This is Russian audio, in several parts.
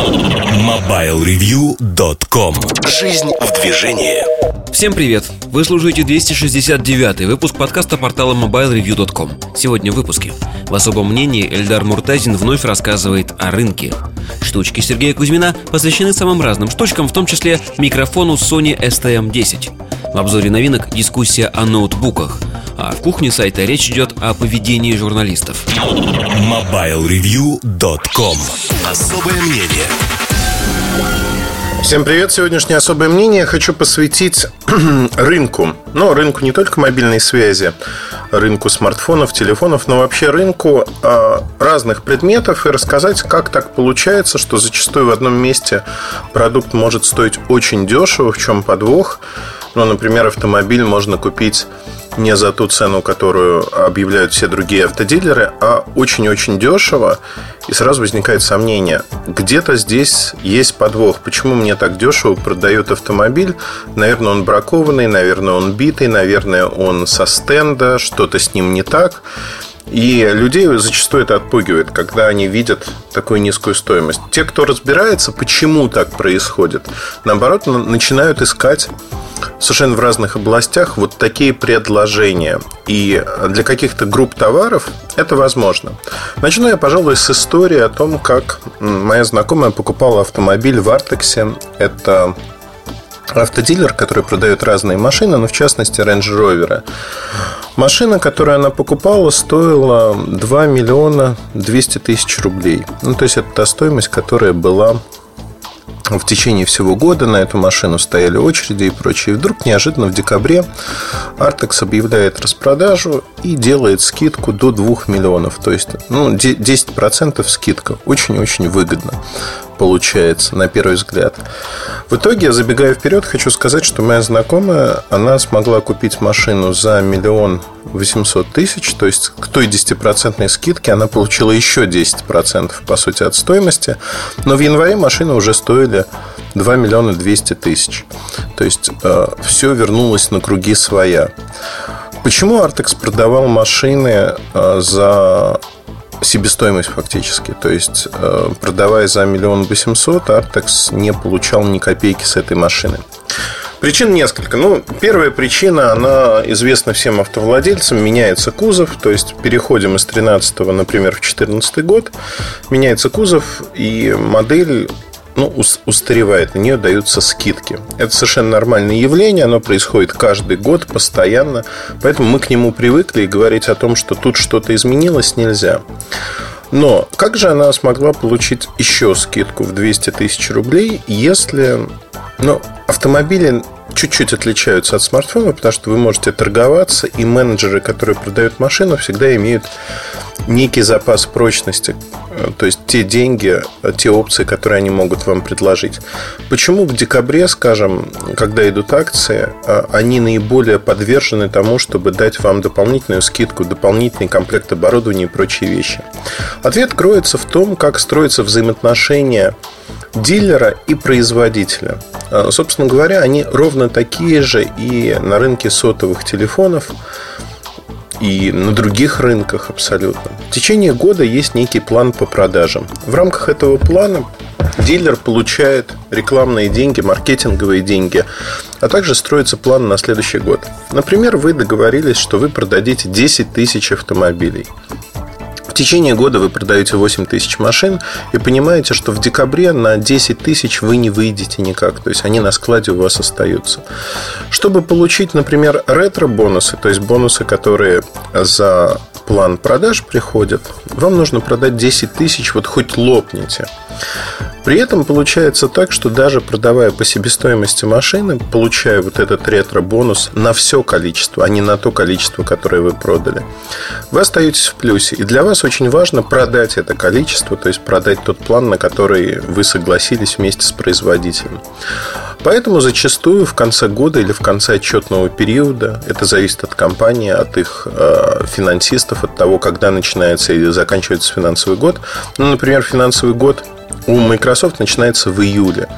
MobileReview.com Жизнь в движении. Всем привет! Вы слушаете 269 выпуск подкаста портала MobileReview.com Сегодня в выпуске. В особом мнении Эльдар Муртазин вновь рассказывает о рынке. Штучки Сергея Кузьмина посвящены самым разным штучкам, в том числе микрофону Sony STM-10 В обзоре новинок дискуссия о ноутбуках – а в кухне сайта речь идет о поведении журналистов. MobileReview.com Особое мнение Всем привет! Сегодняшнее особое мнение хочу посвятить рынку. Ну, рынку не только мобильной связи, рынку смартфонов, телефонов, но вообще рынку э, разных предметов и рассказать, как так получается, что зачастую в одном месте продукт может стоить очень дешево, в чем подвох. Ну, например, автомобиль можно купить не за ту цену, которую объявляют все другие автодилеры, а очень-очень дешево. И сразу возникает сомнение, где-то здесь есть подвох. Почему мне так дешево продают автомобиль? Наверное, он бракованный, наверное, он битый, наверное, он со стенда, что-то с ним не так. И людей зачастую это отпугивает, когда они видят такую низкую стоимость. Те, кто разбирается, почему так происходит, наоборот, начинают искать совершенно в разных областях вот такие предложения. И для каких-то групп товаров это возможно. Начну я, пожалуй, с истории о том, как моя знакомая покупала автомобиль в Артексе. Это автодилер, который продает разные машины, но в частности Range Rover. Машина, которую она покупала, стоила 2 миллиона 200 тысяч рублей. Ну, то есть, это та стоимость, которая была в течение всего года на эту машину стояли очереди и прочее. И вдруг неожиданно в декабре Артекс объявляет распродажу и делает скидку до 2 миллионов. То есть ну, 10% скидка. Очень-очень выгодно получается, на первый взгляд. В итоге, забегая вперед, хочу сказать, что моя знакомая, она смогла купить машину за миллион восемьсот тысяч, то есть к той 10% скидке она получила еще 10% по сути от стоимости, но в январе машины уже стоили 2 миллиона 200 тысяч. То есть э, все вернулось на круги своя. Почему Артекс продавал машины э, за себестоимость фактически. То есть, э, продавая за миллион восемьсот, Артекс не получал ни копейки с этой машины. Причин несколько. Ну, первая причина, она известна всем автовладельцам. Меняется кузов, то есть переходим из 13 например, в 14 год. Меняется кузов, и модель ну, устаревает, на нее даются скидки. Это совершенно нормальное явление, оно происходит каждый год, постоянно, поэтому мы к нему привыкли и говорить о том, что тут что-то изменилось, нельзя. Но как же она смогла получить еще скидку в 200 тысяч рублей, если ну, автомобили чуть-чуть отличаются от смартфона, потому что вы можете торговаться, и менеджеры, которые продают машину, всегда имеют некий запас прочности, э, то есть те деньги, э, те опции, которые они могут вам предложить. Почему в декабре, скажем, когда идут акции, э, они наиболее подвержены тому, чтобы дать вам дополнительную скидку, дополнительный комплект оборудования и прочие вещи? Ответ кроется в том, как строятся взаимоотношения дилера и производителя. Собственно говоря, они ровно такие же и на рынке сотовых телефонов и на других рынках абсолютно. В течение года есть некий план по продажам. В рамках этого плана дилер получает рекламные деньги, маркетинговые деньги, а также строится план на следующий год. Например, вы договорились, что вы продадите 10 тысяч автомобилей. В течение года вы продаете 8 тысяч машин и понимаете, что в декабре на 10 тысяч вы не выйдете никак. То есть они на складе у вас остаются. Чтобы получить, например, ретро-бонусы, то есть бонусы, которые за план продаж приходят, вам нужно продать 10 тысяч, вот хоть лопните. При этом получается так, что даже продавая по себестоимости машины, получая вот этот ретро-бонус на все количество, а не на то количество, которое вы продали, вы остаетесь в плюсе. И для вас очень важно продать это количество, то есть продать тот план, на который вы согласились вместе с производителем. Поэтому зачастую в конце года или в конце отчетного периода, это зависит от компании, от их э, финансистов, от того, когда начинается и заканчивается финансовый год. Ну, например, финансовый год у Microsoft начинается в июле.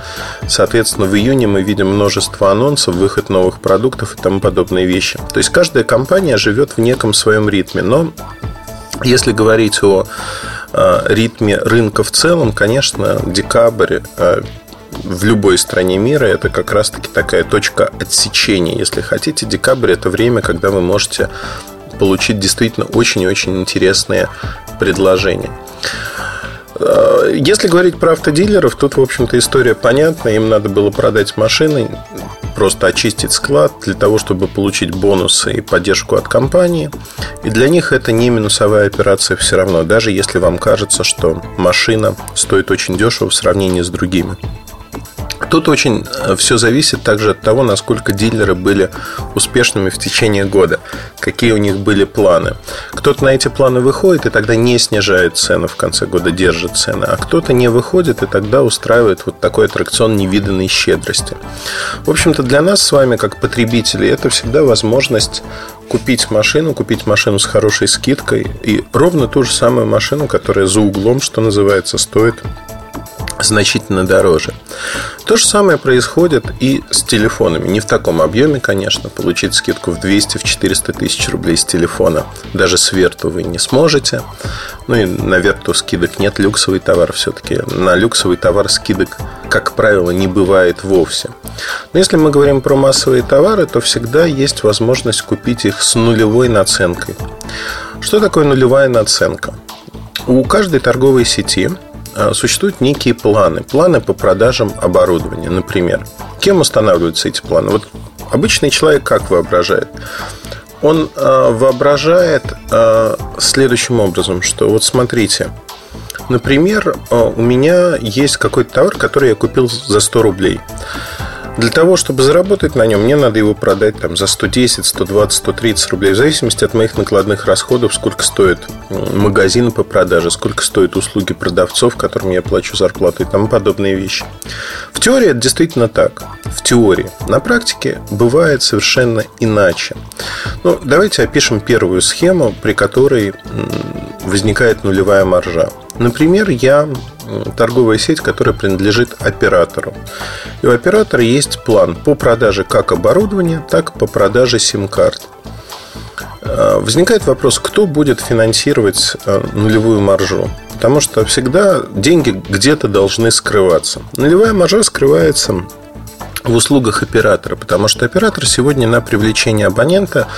Соответственно, в июне мы видим множество анонсов, выход новых продуктов и тому подобные вещи. То есть каждая компания живет в неком своем ритме. Но если говорить о ритме рынка в целом, конечно, декабрь в любой стране мира это как раз-таки такая точка отсечения. Если хотите, декабрь это время, когда вы можете получить действительно очень и очень интересные предложения. Э, если говорить про автодилеров, тут, в общем-то, история понятна. Им надо было продать машины, просто очистить склад для того, чтобы получить бонусы и поддержку от компании. И для них это не минусовая операция все равно, даже если вам кажется, что машина стоит очень дешево в сравнении с другими. Тут очень э, все зависит также от того, насколько дилеры были успешными в течение года, какие у них были планы. Кто-то на эти планы выходит и тогда не снижает цены в конце года, держит цены, а кто-то не выходит и тогда устраивает вот такой аттракцион невиданной щедрости. В общем-то, для нас с вами, как потребителей, это всегда возможность купить машину, купить машину с хорошей скидкой и ровно ту же самую машину, которая за углом, что называется, стоит значительно дороже. То же самое происходит и с телефонами. Не в таком объеме, конечно. Получить скидку в 200, в 400 тысяч рублей с телефона даже с Верту вы не сможете. Ну и на Верту скидок нет. Люксовый товар все-таки. На люксовый товар скидок, как правило, не бывает вовсе. Но если мы говорим про массовые товары, то всегда есть возможность купить их с нулевой наценкой. Что такое нулевая наценка? У каждой торговой сети существуют некие планы. Планы по продажам оборудования, например. Кем устанавливаются эти планы? Вот обычный человек как воображает? Он э, воображает э, следующим образом, что вот смотрите, например, у меня есть какой-то товар, который я купил за 100 рублей. Для того, чтобы заработать на нем, мне надо его продать там, за 110, 120, 130 рублей, в зависимости от моих накладных расходов, сколько стоит магазин по продаже, сколько стоят услуги продавцов, которым я плачу зарплату и тому подобные вещи. В теории это действительно так. В теории. На практике бывает совершенно иначе. Ну, давайте опишем первую схему, при которой возникает нулевая маржа. Например, я торговая сеть, которая принадлежит оператору. И у оператора есть план по продаже как оборудования, так и по продаже сим-карт. Э, возникает вопрос, кто будет финансировать э, нулевую маржу? Потому что всегда деньги где-то должны скрываться. Нулевая маржа скрывается в услугах оператора, потому что оператор сегодня на привлечение абонента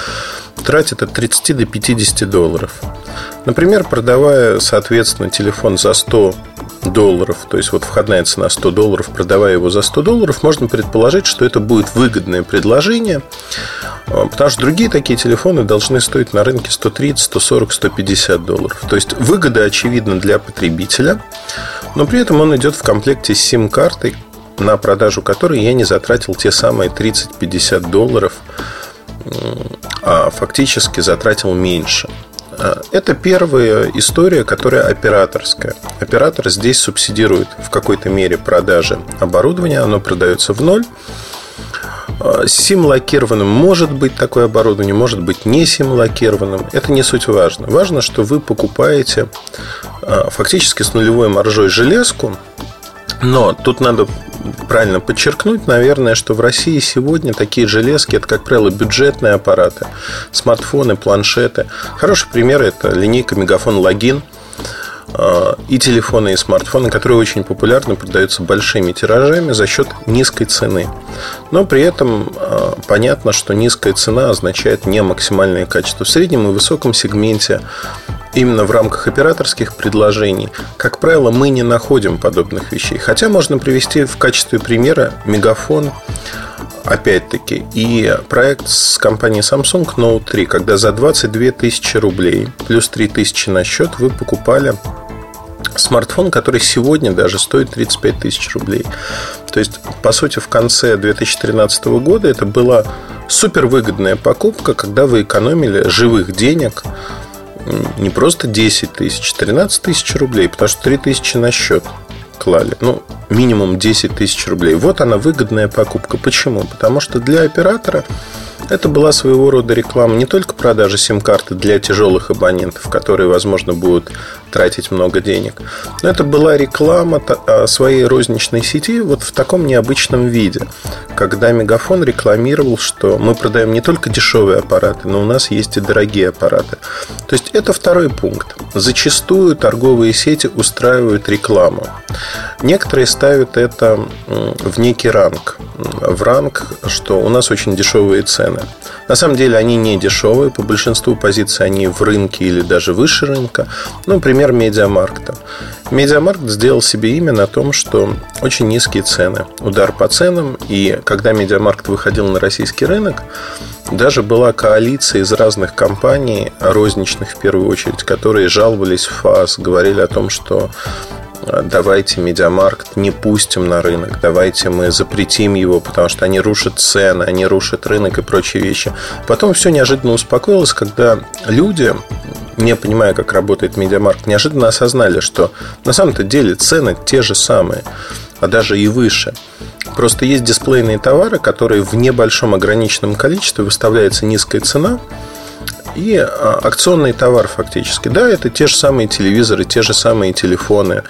тратит от 30 до 50 долларов. Например, продавая, соответственно, телефон за 100 долларов, то есть вот входная цена 100 долларов, продавая его за 100 долларов, можно предположить, что это будет выгодное предложение, а, потому что другие такие телефоны должны стоить на рынке 130, 140, 150 долларов. То есть выгода очевидна для потребителя, но при этом он идет в комплекте с сим-картой, на продажу которой я не затратил те самые 30-50 долларов, а фактически затратил меньше. А, это первая история, которая операторская. Оператор здесь субсидирует в какой-то мере продажи оборудования, оно продается в ноль. А, сим-локированным может быть такое оборудование, может быть не сим-локированным. Это не суть важно. Важно, что вы покупаете а, фактически с нулевой маржой железку, но тут надо правильно подчеркнуть, наверное, что в России сегодня такие железки это, как правило, бюджетные аппараты, смартфоны, планшеты. Хороший пример это линейка Мегафон Логин и телефоны, и смартфоны, которые очень популярны, продаются большими тиражами за счет низкой цены. Но при этом а, понятно, что низкая цена означает не максимальное качество. В среднем и высоком сегменте именно в рамках операторских предложений, как правило, мы не находим подобных вещей. Хотя можно привести в качестве примера Мегафон, опять-таки, и проект с компанией Samsung Note 3, когда за 22 тысячи рублей плюс 3 тысячи на счет вы покупали смартфон, который сегодня даже стоит 35 тысяч рублей. То есть, по сути, в конце 2013 года это была супервыгодная покупка, когда вы экономили живых денег не просто 10 тысяч, 13 тысяч рублей, потому что 3 тысячи на счет клали. Ну, минимум 10 тысяч рублей. Вот она выгодная покупка. Почему? Потому что для оператора Это была своего рода реклама не только продажи сим-карты для тяжелых абонентов, которые, возможно, будут тратить много денег, но это была реклама а, своей розничной сети вот в таком необычном виде, когда Мегафон рекламировал, что мы продаем не только дешевые аппараты, но у нас есть и дорогие аппараты. То есть это второй пункт. Зачастую торговые сети устраивают рекламу. Некоторые ставят это в некий ранг. В ранг, что у нас очень дешевые цены. На самом деле они не дешевые. По большинству позиций они в рынке или даже выше рынка. Ну, например, Медиамаркта. Медиамаркт сделал себе имя на том, что очень низкие цены. Удар по ценам. И когда Медиамаркт выходил на российский рынок, даже была коалиция из разных компаний, розничных в первую очередь, которые жаловались в ФАС, говорили о том, что давайте Медиамаркт не пустим на рынок, давайте мы запретим его, потому что они рушат цены, они рушат рынок и прочие вещи. Потом все неожиданно успокоилось, когда люди, не понимая, как работает Медиамаркт, неожиданно осознали, что на самом-то деле цены те же самые, а даже и выше. Просто есть дисплейные товары, которые в небольшом ограниченном количестве выставляется низкая цена – и а, акционный товар фактически. Да, это те же самые телевизоры, те же самые телефоны,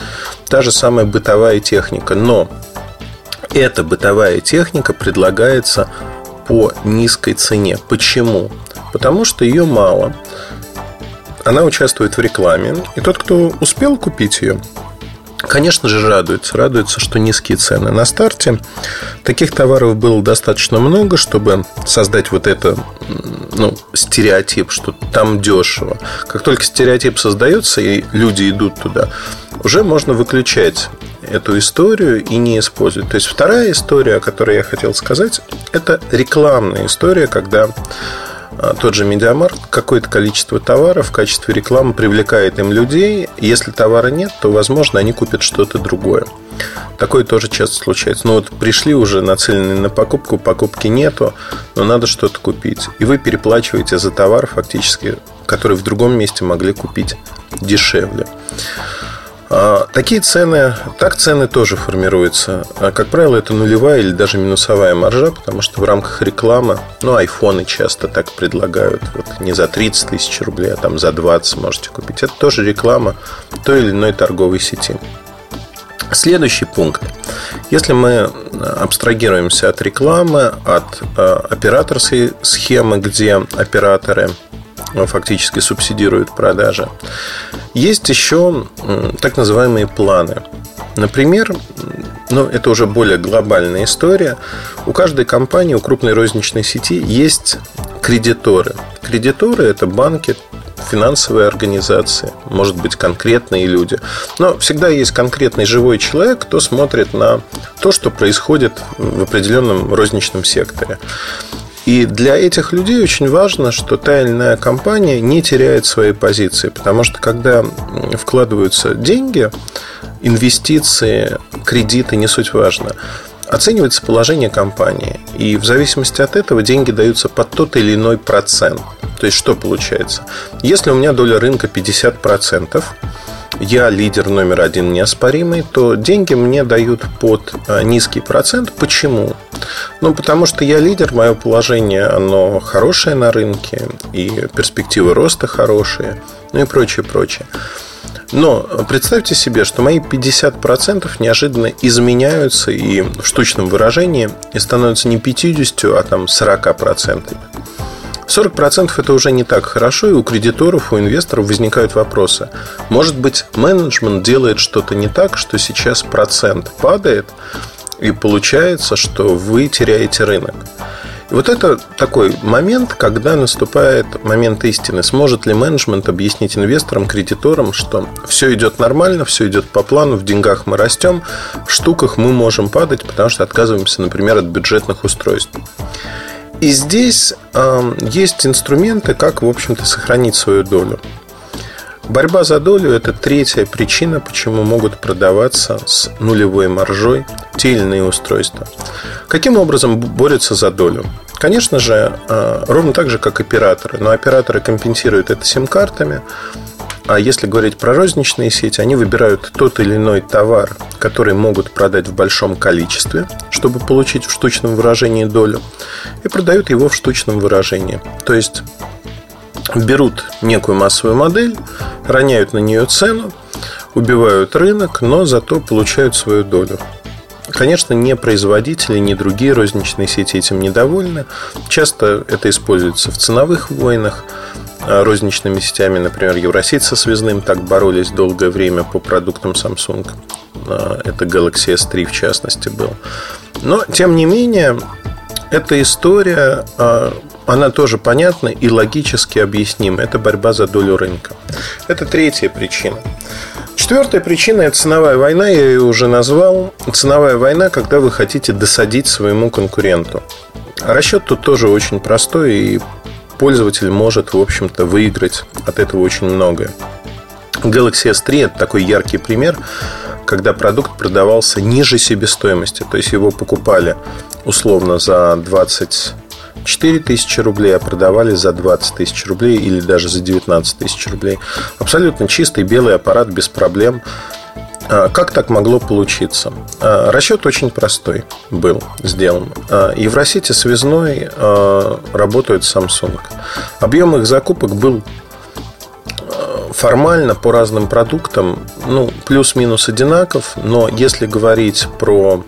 та же самая бытовая техника, но эта бытовая техника предлагается по низкой цене. Почему? Потому что ее мало. Она участвует в рекламе, и тот, кто успел купить ее, Конечно же, радуется. Радуется, что низкие цены. На старте таких товаров было достаточно много, чтобы создать вот это ну, стереотип, что там дешево. Как только стереотип создается, и люди идут туда, уже можно выключать эту историю и не использовать. То есть вторая история, о которой я хотел сказать, это рекламная история, когда тот же Медиамаркт какое-то количество товаров в качестве рекламы привлекает им людей. Если товара нет, то, возможно, они купят что-то другое. Такое тоже часто случается. Ну вот пришли уже нацеленные на покупку, покупки нету, но надо что-то купить. И вы переплачиваете за товар фактически, который в другом месте могли купить дешевле. А, такие цены, так цены тоже формируются. А, как правило, это нулевая или даже минусовая маржа, потому что в рамках рекламы, ну, айфоны часто так предлагают, вот не за 30 тысяч рублей, а там за 20 можете купить. Это тоже реклама той или иной торговой сети. Следующий пункт. Если мы абстрагируемся от рекламы, от операторской схемы, где операторы фактически субсидируют продажи, есть еще так называемые планы. Например, ну, это уже более глобальная история. У каждой компании, у крупной розничной сети есть кредиторы. Кредиторы – это банки, финансовые организации, может быть, конкретные люди. Но всегда есть конкретный живой человек, кто смотрит на то, что происходит в определенном розничном секторе. И для этих людей очень важно, что та или иная компания не теряет свои позиции. Потому что когда вкладываются деньги, инвестиции, кредиты, не суть важно, оценивается положение компании. И в зависимости от этого деньги даются под тот или иной процент. То есть, что получается? Если у меня доля рынка 50%, я лидер номер один неоспоримый, то деньги мне дают под а, низкий процент. Почему? Ну, потому что я лидер, мое положение, оно хорошее на рынке, и перспективы роста хорошие, ну и прочее, прочее. Но представьте себе, что мои 50% неожиданно изменяются и в штучном выражении и становятся не 50, а там 40%. 40% это уже не так хорошо, и у кредиторов, у инвесторов возникают вопросы. Может быть, менеджмент делает что-то не так, что сейчас процент падает, и получается, что вы теряете рынок. И вот это такой момент, когда наступает момент истины. Сможет ли менеджмент объяснить инвесторам, кредиторам, что все идет нормально, все идет по плану, в деньгах мы растем, в штуках мы можем падать, потому что отказываемся, например, от бюджетных устройств. И здесь э, есть инструменты, как, в общем-то, сохранить свою долю. Борьба за долю – это третья причина, почему могут продаваться с нулевой маржой те или иные устройства. Каким образом борются за долю? Конечно же, э, ровно так же, как операторы. Но операторы компенсируют это сим-картами, А если говорить про розничные сети, они выбирают тот или иной товар, который могут продать в большом количестве, чтобы получить в штучном выражении долю, и продают его в штучном выражении. То есть берут некую массовую модель, роняют на нее цену, убивают рынок, но зато получают свою долю. Конечно, ни производители, ни другие розничные сети этим недовольны. Часто это используется в ценовых войнах розничными сетями, например, Евросеть со связным так боролись долгое время по продуктам Samsung. А, это Galaxy S3 в частности был. Но, тем не менее, эта история, а, она тоже понятна и логически объяснима. Это борьба за долю рынка. Это третья причина. Четвертая причина – это ценовая война, я ее уже назвал. Ценовая война, когда вы хотите досадить своему конкуренту. Расчет тут тоже очень простой и пользователь может, в общем-то, выиграть от этого очень многое. Galaxy S3 – это такой яркий пример, когда продукт продавался ниже себестоимости. То есть его покупали условно за 24 тысячи рублей, а продавали за 20 тысяч рублей или даже за 19 тысяч рублей. Абсолютно чистый белый аппарат без проблем – а, как так могло получиться? А, расчет очень простой был сделан. А, Евросети связной работают Samsung. Объем их закупок был формально по разным продуктам, ну, плюс-минус одинаков, но если говорить про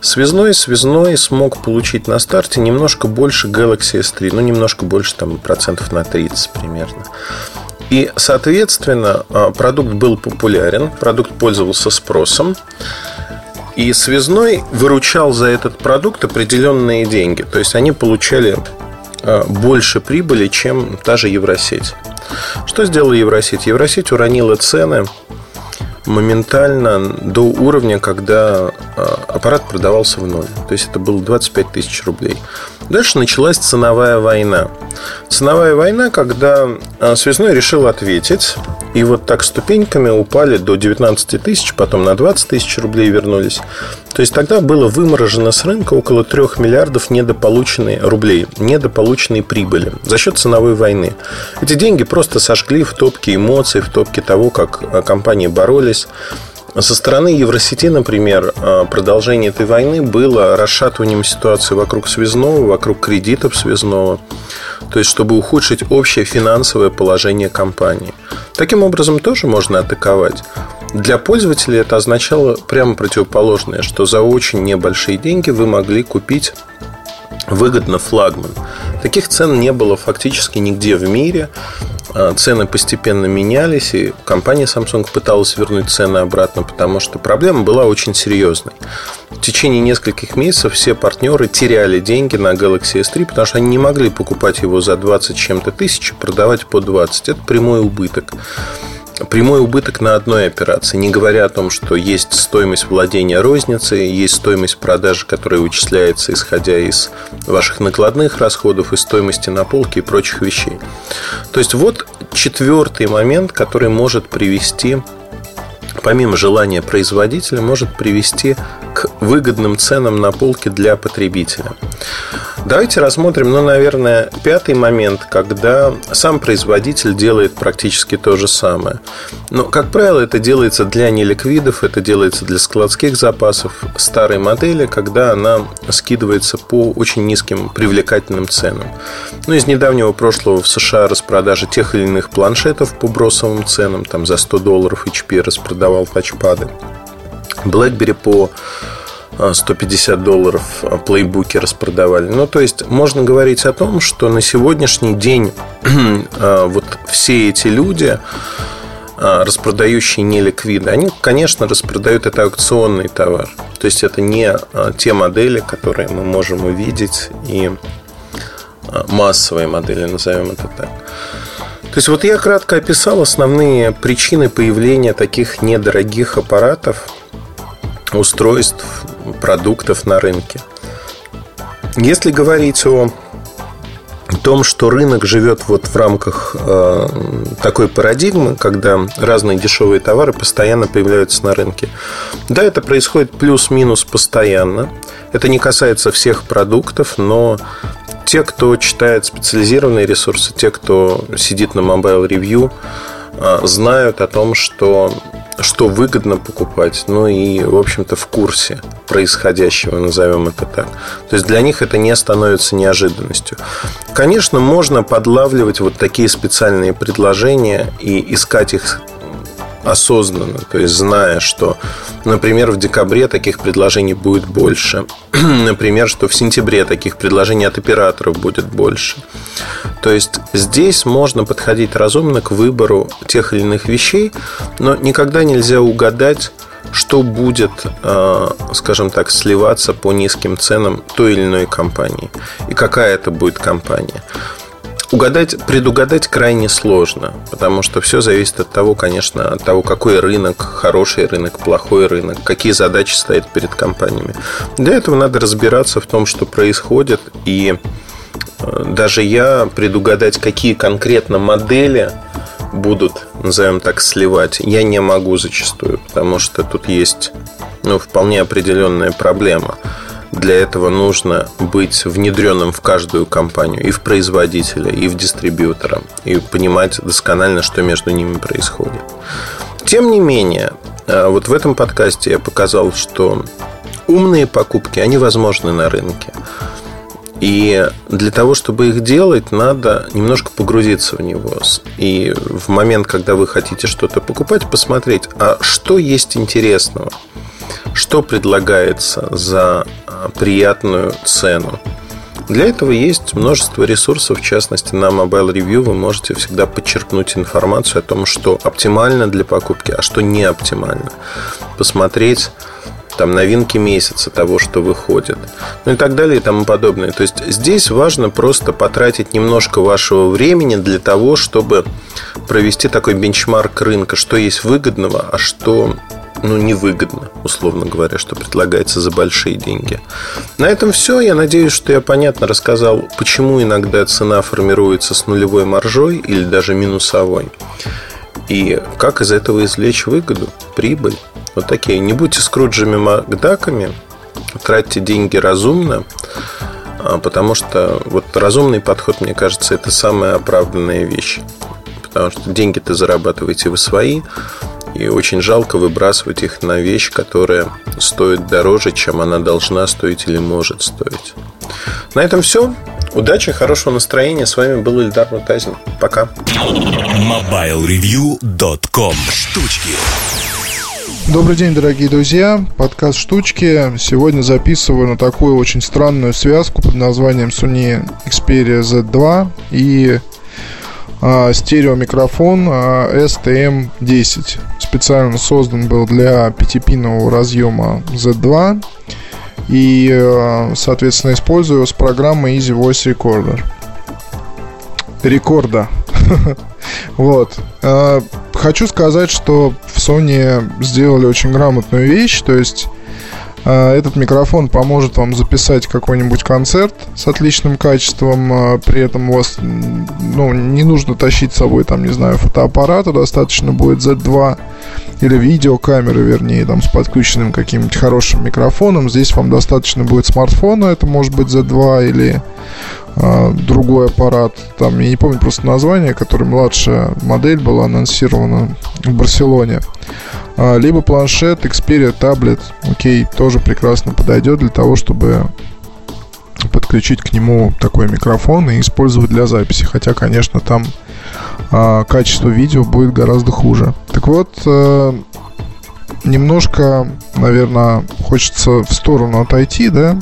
связной, связной смог получить на старте немножко больше Galaxy S3, ну, немножко больше, там, процентов на 30 примерно. И, соответственно, а, продукт был популярен, продукт пользовался спросом. И связной выручал за этот продукт определенные деньги. То есть они получали а, больше прибыли, чем та же Евросеть. Что сделала Евросеть? Евросеть уронила цены моментально до уровня, когда а, аппарат продавался в ноль. То есть это было 25 тысяч рублей. Дальше началась ценовая война. Ценовая война, когда а, связной решил ответить, и вот так ступеньками упали до 19 тысяч, потом на 20 тысяч рублей вернулись. То есть тогда было выморожено с рынка около 3 миллиардов недополученной рублей, недополученной прибыли за счет ценовой войны. Эти деньги просто сожгли в топке эмоций, в топке того, как а, компании боролись со стороны Евросети, например, а, продолжение этой войны было расшатыванием ситуации вокруг связного, вокруг кредитов связного, то есть чтобы ухудшить общее финансовое положение компании. Таким образом тоже можно атаковать. Для пользователя это означало прямо противоположное, что за очень небольшие деньги вы могли купить выгодно флагман. Таких цен не было фактически нигде в мире. А, цены постепенно менялись, и компания Samsung пыталась вернуть цены обратно, потому что проблема была очень серьезной. В течение нескольких месяцев все партнеры теряли деньги на Galaxy S3, потому что они не могли покупать его за 20 чем-то тысяч, продавать по 20. Это прямой убыток прямой убыток на одной операции, не говоря о том, что есть стоимость владения розницей, есть стоимость продажи, которая вычисляется исходя из ваших накладных расходов и стоимости на полке и прочих вещей. То есть вот четвертый момент, который может привести помимо желания производителя, может привести к выгодным ценам на полке для потребителя. Давайте рассмотрим, ну, наверное, пятый момент, когда сам производитель делает практически то же самое. Но, как правило, это делается для неликвидов, это делается для складских запасов старой модели, когда она скидывается по очень низким привлекательным ценам. Ну, из недавнего прошлого в США распродажи тех или иных планшетов по бросовым ценам, там за 100 долларов HP распродавал тачпады. BlackBerry по 150 а, долларов а, плейбуки распродавали. Ну, то есть, можно говорить о том, что на сегодняшний день а, вот все эти люди, распродающие неликвиды, они, конечно, распродают это аукционный товар. То есть, это не те модели, которые мы можем увидеть, и массовые модели, назовем это так. То есть вот я кратко описал основные причины появления таких недорогих аппаратов, устройств, продуктов на рынке. Если говорить о том, что рынок живет вот в рамках э, такой парадигмы, когда разные дешевые товары постоянно появляются на рынке. Да, это происходит плюс-минус постоянно. Это не касается всех продуктов, но те, кто читает специализированные ресурсы, те, кто сидит на Mobile Review, а, знают о том, что что выгодно покупать, ну и, в общем-то, в курсе происходящего, назовем это так. То есть для них это не становится неожиданностью. Конечно, можно подлавливать вот такие специальные предложения и искать их осознанно, то есть зная, что, например, в декабре таких предложений будет больше, например, что в сентябре таких предложений от операторов будет больше. То есть здесь можно подходить разумно к выбору тех или иных вещей, но никогда нельзя угадать, что будет, э, скажем так, сливаться по низким ценам той или иной компании и какая это будет компания. Угадать, предугадать крайне сложно, потому что все зависит от того, конечно, от того, какой рынок, хороший рынок, плохой рынок, какие задачи стоят перед компаниями. Для этого надо разбираться в том, что происходит, и э, даже я предугадать, какие конкретно модели будут, назовем так, сливать, я не могу зачастую, потому что тут есть ну, вполне определенная проблема – для этого нужно быть внедренным в каждую компанию, и в производителя, и в дистрибьютора, и понимать досконально, что между ними происходит. Тем не менее, э, вот в этом подкасте я показал, что умные покупки, они возможны на рынке. И для того, чтобы их делать, надо немножко погрузиться в него. И в момент, когда вы хотите что-то покупать, посмотреть, а что есть интересного – что предлагается за а, приятную цену. Для этого есть множество ресурсов, в частности на Mobile Review вы можете всегда подчеркнуть информацию о том, что оптимально для покупки, а что не оптимально. Посмотреть там новинки месяца того, что выходит, ну и так далее и тому подобное. То есть здесь важно просто потратить немножко вашего времени для того, чтобы провести такой бенчмарк рынка, что есть выгодного, а что ну, невыгодно, условно говоря, что предлагается за большие деньги. На этом все. Я надеюсь, что я понятно рассказал, почему иногда цена формируется с нулевой маржой или даже минусовой. И как из этого извлечь выгоду, прибыль. Вот такие. Не будьте скруджами Макдаками, тратьте деньги разумно, а, потому что вот разумный подход, мне кажется, это самая оправданная вещь. Потому что деньги-то зарабатываете вы свои, и очень жалко выбрасывать их на вещь, которая стоит дороже, чем она должна стоить или может стоить. На этом все. Удачи, хорошего настроения. С вами был Ильдар Мутазин. Пока. MobileReview.com Штучки Добрый день, дорогие друзья. Подкаст «Штучки». Сегодня записываю на такую очень странную связку под названием Sony Xperia Z2 и стереомикрофон а, STM10. Специально создан был для пятипинового разъема Z2 и, а, соответственно, использую с программой Easy Voice Recorder. Рекорда. вот. Хочу сказать, что в Sony сделали очень грамотную вещь, то есть а, этот микрофон поможет вам записать какой-нибудь концерт с отличным качеством. А, при этом у вас ну, не нужно тащить с собой, там, не знаю, фотоаппарата. Достаточно будет Z2 или видеокамеры, вернее, там, с подключенным каким-нибудь хорошим микрофоном. Здесь вам достаточно будет смартфона. Это может быть Z2 или другой аппарат. Там, я не помню просто название, который младшая модель была анонсирована в Барселоне. А, либо планшет, Xperia таблет, окей, тоже прекрасно подойдет для того, чтобы подключить к нему такой микрофон и использовать для записи. Хотя, конечно, там э, качество видео будет гораздо хуже. Так вот, э, немножко, наверное, хочется в сторону отойти, да,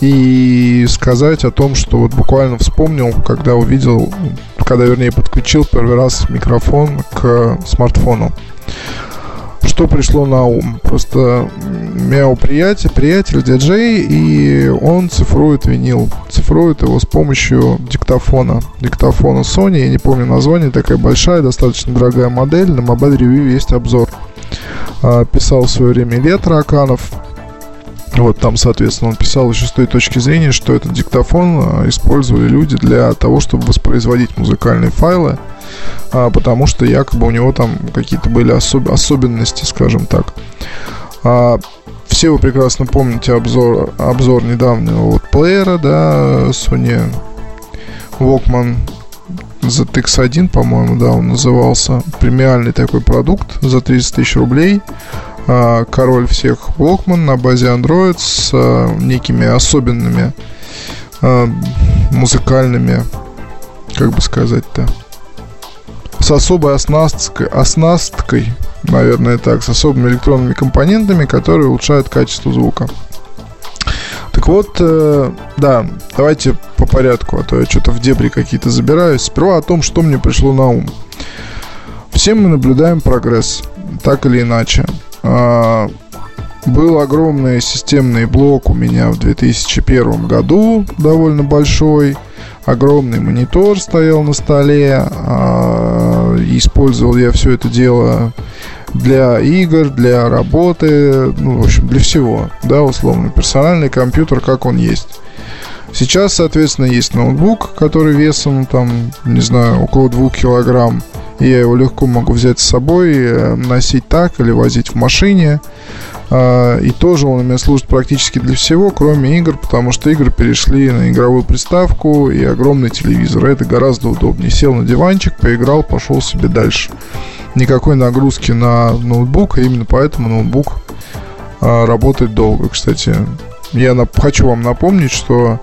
и сказать о том, что вот буквально вспомнил, когда увидел, когда, вернее, подключил первый раз микрофон к смартфону что пришло на ум? Просто у меня у приятеля, приятель диджей, и он цифрует винил. Цифрует его с помощью диктофона. Диктофона Sony, я не помню название, такая большая, достаточно дорогая модель. На Mobile Review есть обзор. А, писал в свое время Илья Тараканов. Вот там, соответственно, он писал еще с той точки зрения, что этот диктофон а, использовали люди для того, чтобы воспроизводить музыкальные файлы а, потому что якобы у него там какие-то были особ- особенности, скажем так. А, все вы прекрасно помните обзор, обзор недавнего вот плеера, да, Sony Walkman ZX1, по-моему, да, он назывался. Премиальный такой продукт за 30 тысяч рублей. А, король всех Walkman на базе Android с а, некими особенными а, музыкальными, как бы сказать-то, с особой оснасткой, оснасткой, наверное, так, с особыми электронными компонентами, которые улучшают качество звука. Так вот, э, да, давайте по порядку, а то я что-то в дебри какие-то забираюсь. Сперва о том, что мне пришло на ум. Все мы наблюдаем прогресс, так или иначе. А, был огромный системный блок у меня в 2001 году, довольно большой. Огромный монитор стоял на столе. А, использовал я все это дело для игр, для работы, ну, в общем, для всего, да, условно, персональный компьютер, как он есть. Сейчас, соответственно, есть ноутбук, который весом, там, не знаю, около 2 килограмм. Я его легко могу взять с собой, э, носить так или возить в машине. А, и тоже он у меня служит практически для всего, кроме игр, потому что игры перешли на игровую приставку и огромный телевизор. Это гораздо удобнее. Сел на диванчик, поиграл, пошел себе дальше никакой нагрузки на ноутбук, и именно поэтому ноутбук а, работает долго. Кстати, я хочу вам напомнить, что,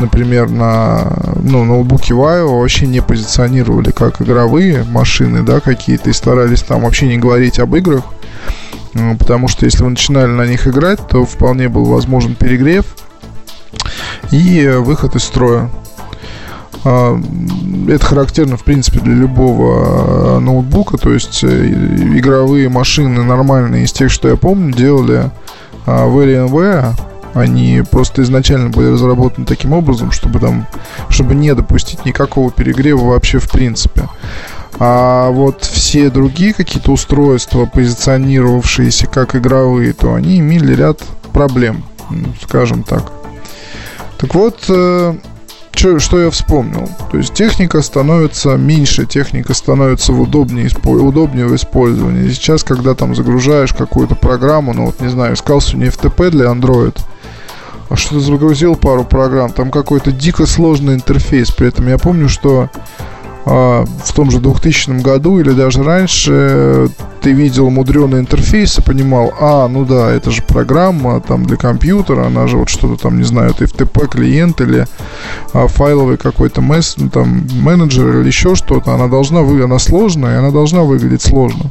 например, на ну, ноутбуке Vaio вообще не позиционировали как игровые машины, да, какие-то, и старались там вообще не говорить об играх, потому что если вы начинали на них играть, то вполне был возможен перегрев и выход из строя. А, это характерно, в принципе, для любого а, ноутбука. То есть э, игровые машины нормальные из тех, что я помню, делали VMware. Они просто изначально были разработаны таким образом, чтобы там, чтобы не допустить никакого перегрева вообще в принципе. А вот все другие какие-то устройства, позиционировавшиеся как игровые, то они имели ряд проблем, скажем так. Так вот, э, что, что я вспомнил? То есть техника становится меньше, техника становится удобнее, удобнее в использовании. Сейчас, когда там загружаешь какую-то программу, ну вот не знаю, искал сегодня FTP для Android, что-то загрузил пару программ, там какой-то дико сложный интерфейс. При этом я помню, что а, в том же 2000 году или даже раньше ты видел мудреный интерфейс и понимал, а, ну да, это же программа там для компьютера, она же вот что-то там, не знаю, это FTP клиент или а, файловый какой-то месс, ну, там менеджер или еще что-то, она должна вы, она сложная, она должна выглядеть сложно.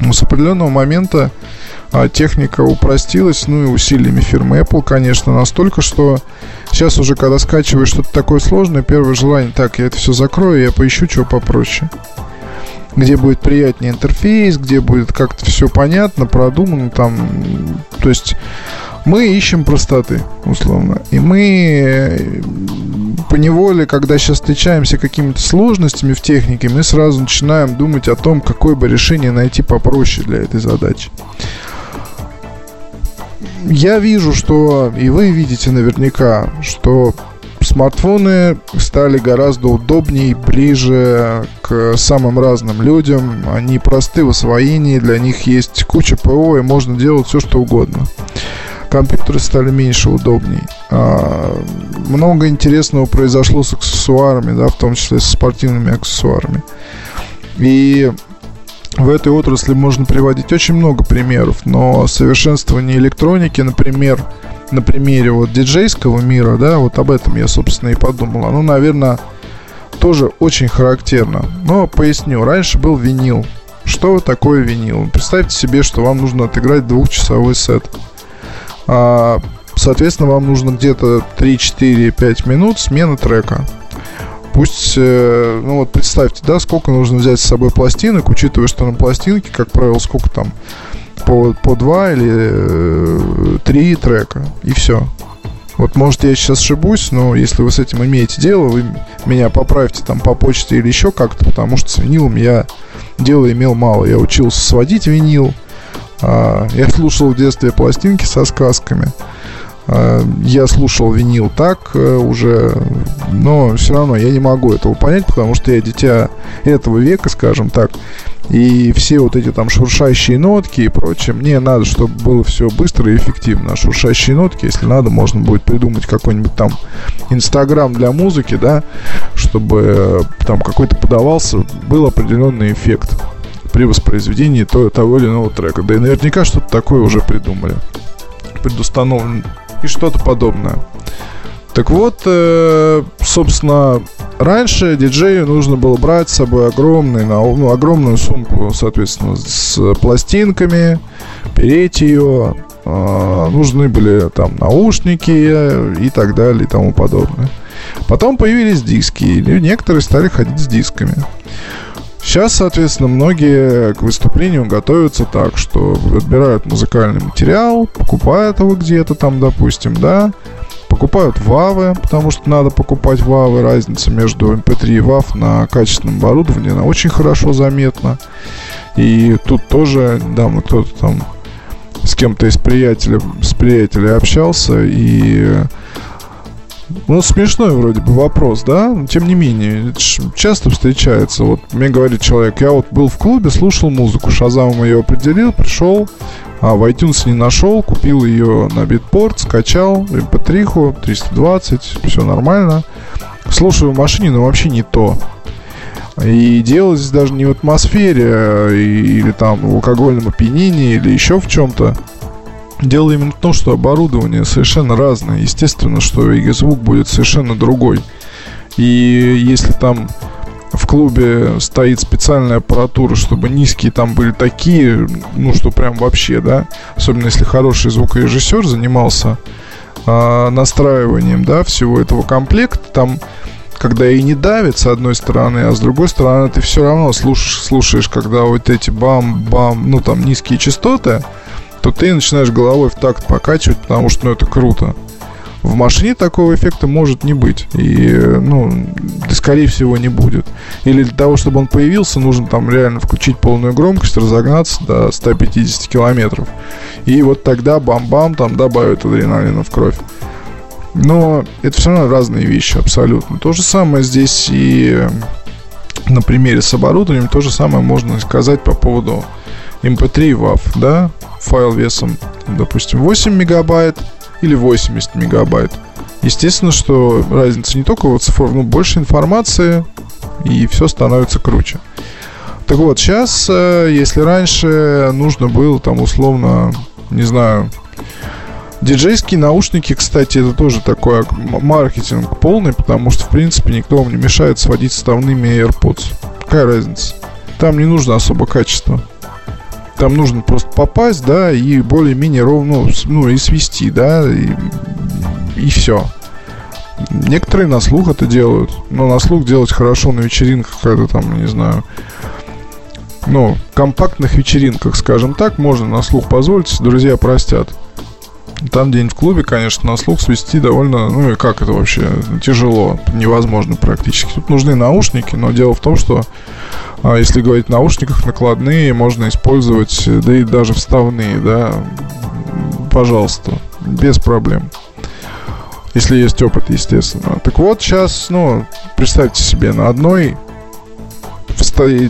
Но с определенного момента а, техника упростилась, ну и усилиями фирмы Apple, конечно, настолько, что сейчас уже, когда скачиваешь что-то такое сложное, первое желание, так, я это все закрою, я поищу чего попроще. Где будет приятнее интерфейс, где будет как-то все понятно, продумано, там, то есть мы ищем простоты, условно. И мы э, по неволе, когда сейчас встречаемся какими-то сложностями в технике, мы сразу начинаем думать о том, какое бы решение найти попроще для этой задачи я вижу, что и вы видите наверняка, что смартфоны стали гораздо удобнее, ближе к самым разным людям. Они просты в освоении, для них есть куча ПО, и можно делать все, что угодно. Компьютеры стали меньше удобней. А, много интересного произошло с аксессуарами, да, в том числе со спортивными аксессуарами. И в этой отрасли можно приводить очень много примеров, но совершенствование электроники, например, на примере вот диджейского мира, да, вот об этом я, собственно, и подумал. Оно, наверное, тоже очень характерно. Но поясню, раньше был винил. Что такое винил? Представьте себе, что вам нужно отыграть двухчасовой сет. А, соответственно, вам нужно где-то 3-4-5 минут смена трека пусть, э, ну вот представьте, да, сколько нужно взять с собой пластинок, учитывая, что на пластинке, как правило, сколько там, по, по два или э, три трека, и все. Вот, может, я сейчас ошибусь, но если вы с этим имеете дело, вы меня поправьте там по почте или еще как-то, потому что с винилом я дела имел мало. Я учился сводить винил, а, я слушал в детстве пластинки со сказками. Э, я слушал винил так э, уже, но все равно я не могу этого понять, потому что я дитя этого века, скажем так. И все вот эти там шуршащие нотки и прочее, мне надо, чтобы было все быстро и эффективно. А шуршащие нотки, если надо, можно будет придумать какой-нибудь там Инстаграм для музыки, да, чтобы там какой-то подавался, был определенный эффект при воспроизведении того или иного трека. Да и наверняка что-то такое уже придумали. Предустановлено и что-то подобное. Так вот, э, собственно, раньше диджею нужно было брать с собой огромный, ну, огромную сумку, соответственно, с пластинками, переть ее, э, нужны были там наушники и так далее и тому подобное. Потом появились диски, и некоторые стали ходить с дисками. Сейчас, соответственно, многие к выступлению готовятся так, что отбирают музыкальный материал, покупают его где-то там, допустим, да, покупают вавы, потому что надо покупать вавы. Разница между MP3 и WAV на качественном оборудовании, она очень хорошо заметна. И тут тоже, да, мы кто-то там с кем-то из приятелей, с приятелей общался, и ну, смешной вроде бы вопрос, да? Но, тем не менее, часто встречается. Вот мне говорит человек, я вот был в клубе, слушал музыку, Шазам ее определил, пришел, а в iTunes не нашел, купил ее на битпорт, скачал, mp3, 320, все нормально. Слушаю в машине, но вообще не то. И дело здесь даже не в атмосфере, а, или там в алкогольном опьянении, или еще в чем-то. Дело именно в том, что оборудование совершенно разное. Естественно, что и звук будет совершенно другой. И если там в клубе стоит специальная аппаратура, чтобы низкие там были такие, ну что прям вообще, да, особенно если хороший звукорежиссер занимался э, настраиванием, да, всего этого комплекта, там когда и не давит с одной стороны, а с другой стороны ты все равно слушаешь, слушаешь, когда вот эти бам-бам, ну там низкие частоты, то ты начинаешь головой в такт покачивать, потому что ну, это круто. В машине такого эффекта может не быть. И, ну, скорее всего, не будет. Или для того, чтобы он появился, нужно там реально включить полную громкость, разогнаться до 150 километров. И вот тогда бам-бам там добавят адреналина в кровь. Но это все равно разные вещи абсолютно. То же самое здесь и на примере с оборудованием, то же самое можно сказать по поводу MP3 WAV, да, файл весом, допустим, 8 мегабайт или 80 мегабайт. Естественно, что разница не только в цифровом, но больше информации, и все становится круче. Так вот, сейчас, э, если раньше нужно было там условно, не знаю, Диджейские наушники, кстати, это тоже такой маркетинг полный, потому что, в принципе, никто вам не мешает сводить составными AirPods. Какая разница? Там не нужно особо качества. Там нужно просто попасть, да, и более-менее ровно, ну, и свести, да, и, и все. Некоторые на слух это делают. Но на слух делать хорошо на вечеринках, когда там, не знаю, ну, компактных вечеринках, скажем так, можно на слух позволить, друзья простят. Там день в клубе, конечно, на слух свести довольно, ну и как это вообще, тяжело, невозможно практически. Тут нужны наушники, но дело в том, что а если говорить о наушниках, накладные можно использовать, да и даже вставные, да, пожалуйста, без проблем. Если есть опыт, естественно. Так вот, сейчас, ну, представьте себе, на одной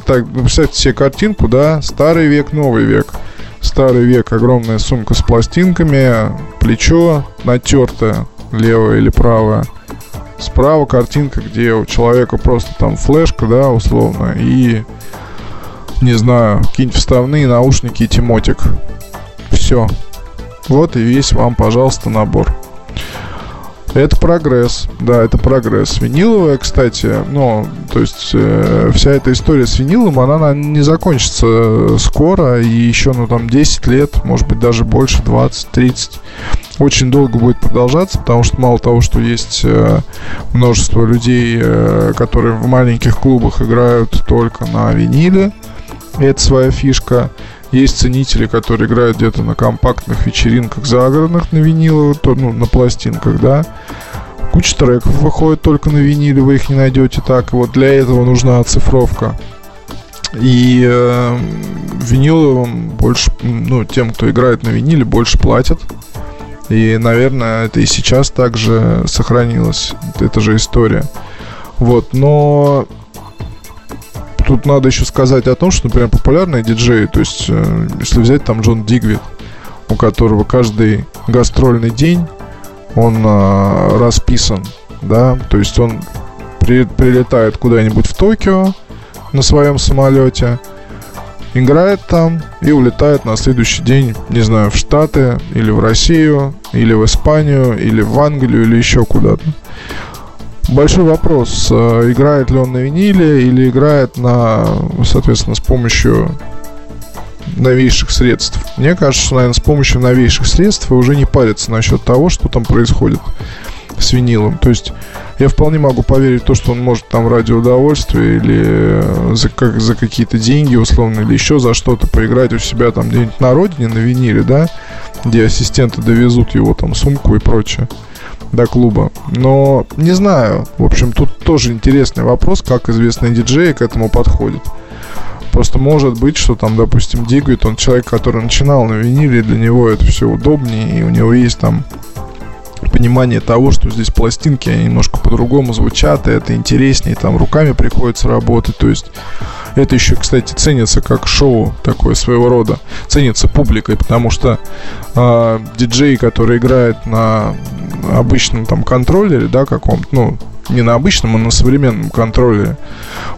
так, представьте себе картинку, да, старый век, новый век. Старый век, огромная сумка с пластинками, плечо натертое, левое или правое – Справа картинка, где у человека просто там флешка, да, условно, и, не знаю, какие-нибудь вставные наушники и темотик. Все. Вот и весь вам, пожалуйста, набор. Это прогресс, да, это прогресс. Виниловая, кстати, ну, то есть э, вся эта история с винилом, она, она не закончится скоро, и еще, ну, там, 10 лет, может быть, даже больше, 20, 30 очень долго будет продолжаться, потому что мало того, что есть э, множество людей, э, которые в маленьких клубах играют только на виниле, это своя фишка. Есть ценители, которые играют где-то на компактных вечеринках загородных на виниловых, ну, на пластинках, да. Куча треков выходит только на виниле, вы их не найдете так. Вот для этого нужна оцифровка. И э, виниловым больше, ну, тем, кто играет на виниле, больше платят. И, наверное, это и сейчас также сохранилось. Это же история. Вот, но тут надо еще сказать о том, что, например, популярные диджеи, то есть, э, если взять там Джон Дигвид, у которого каждый гастрольный день он э, расписан, да, то есть он при, прилетает куда-нибудь в Токио на своем самолете, играет там и улетает на следующий день, не знаю, в Штаты или в Россию, или в Испанию, или в Англию, или еще куда-то. Большой вопрос, э, играет ли он на виниле или играет на, соответственно, с помощью новейших средств. Мне кажется, наверное, с помощью новейших средств уже не парится насчет того, что там происходит с винилом. То есть я вполне могу поверить в то, что он может там ради удовольствия или за, как, за какие-то деньги, условно, или еще за что-то поиграть у себя там где-нибудь на родине, на виниле, да, где ассистенты довезут его там сумку и прочее до клуба. Но не знаю. В общем, тут тоже интересный вопрос, как известные диджеи к этому подходят. Просто может быть, что там, допустим, Дигвит, он человек, который начинал на виниле, для него это все удобнее, и у него есть там понимание того, что здесь пластинки они немножко по-другому звучат, и это интереснее, там руками приходится работать, то есть это еще, кстати, ценится как шоу такое своего рода, ценится публикой, потому что э, диджей, который играет на обычном там контроллере, да, каком-то, ну, не на обычном, а на современном контроллере,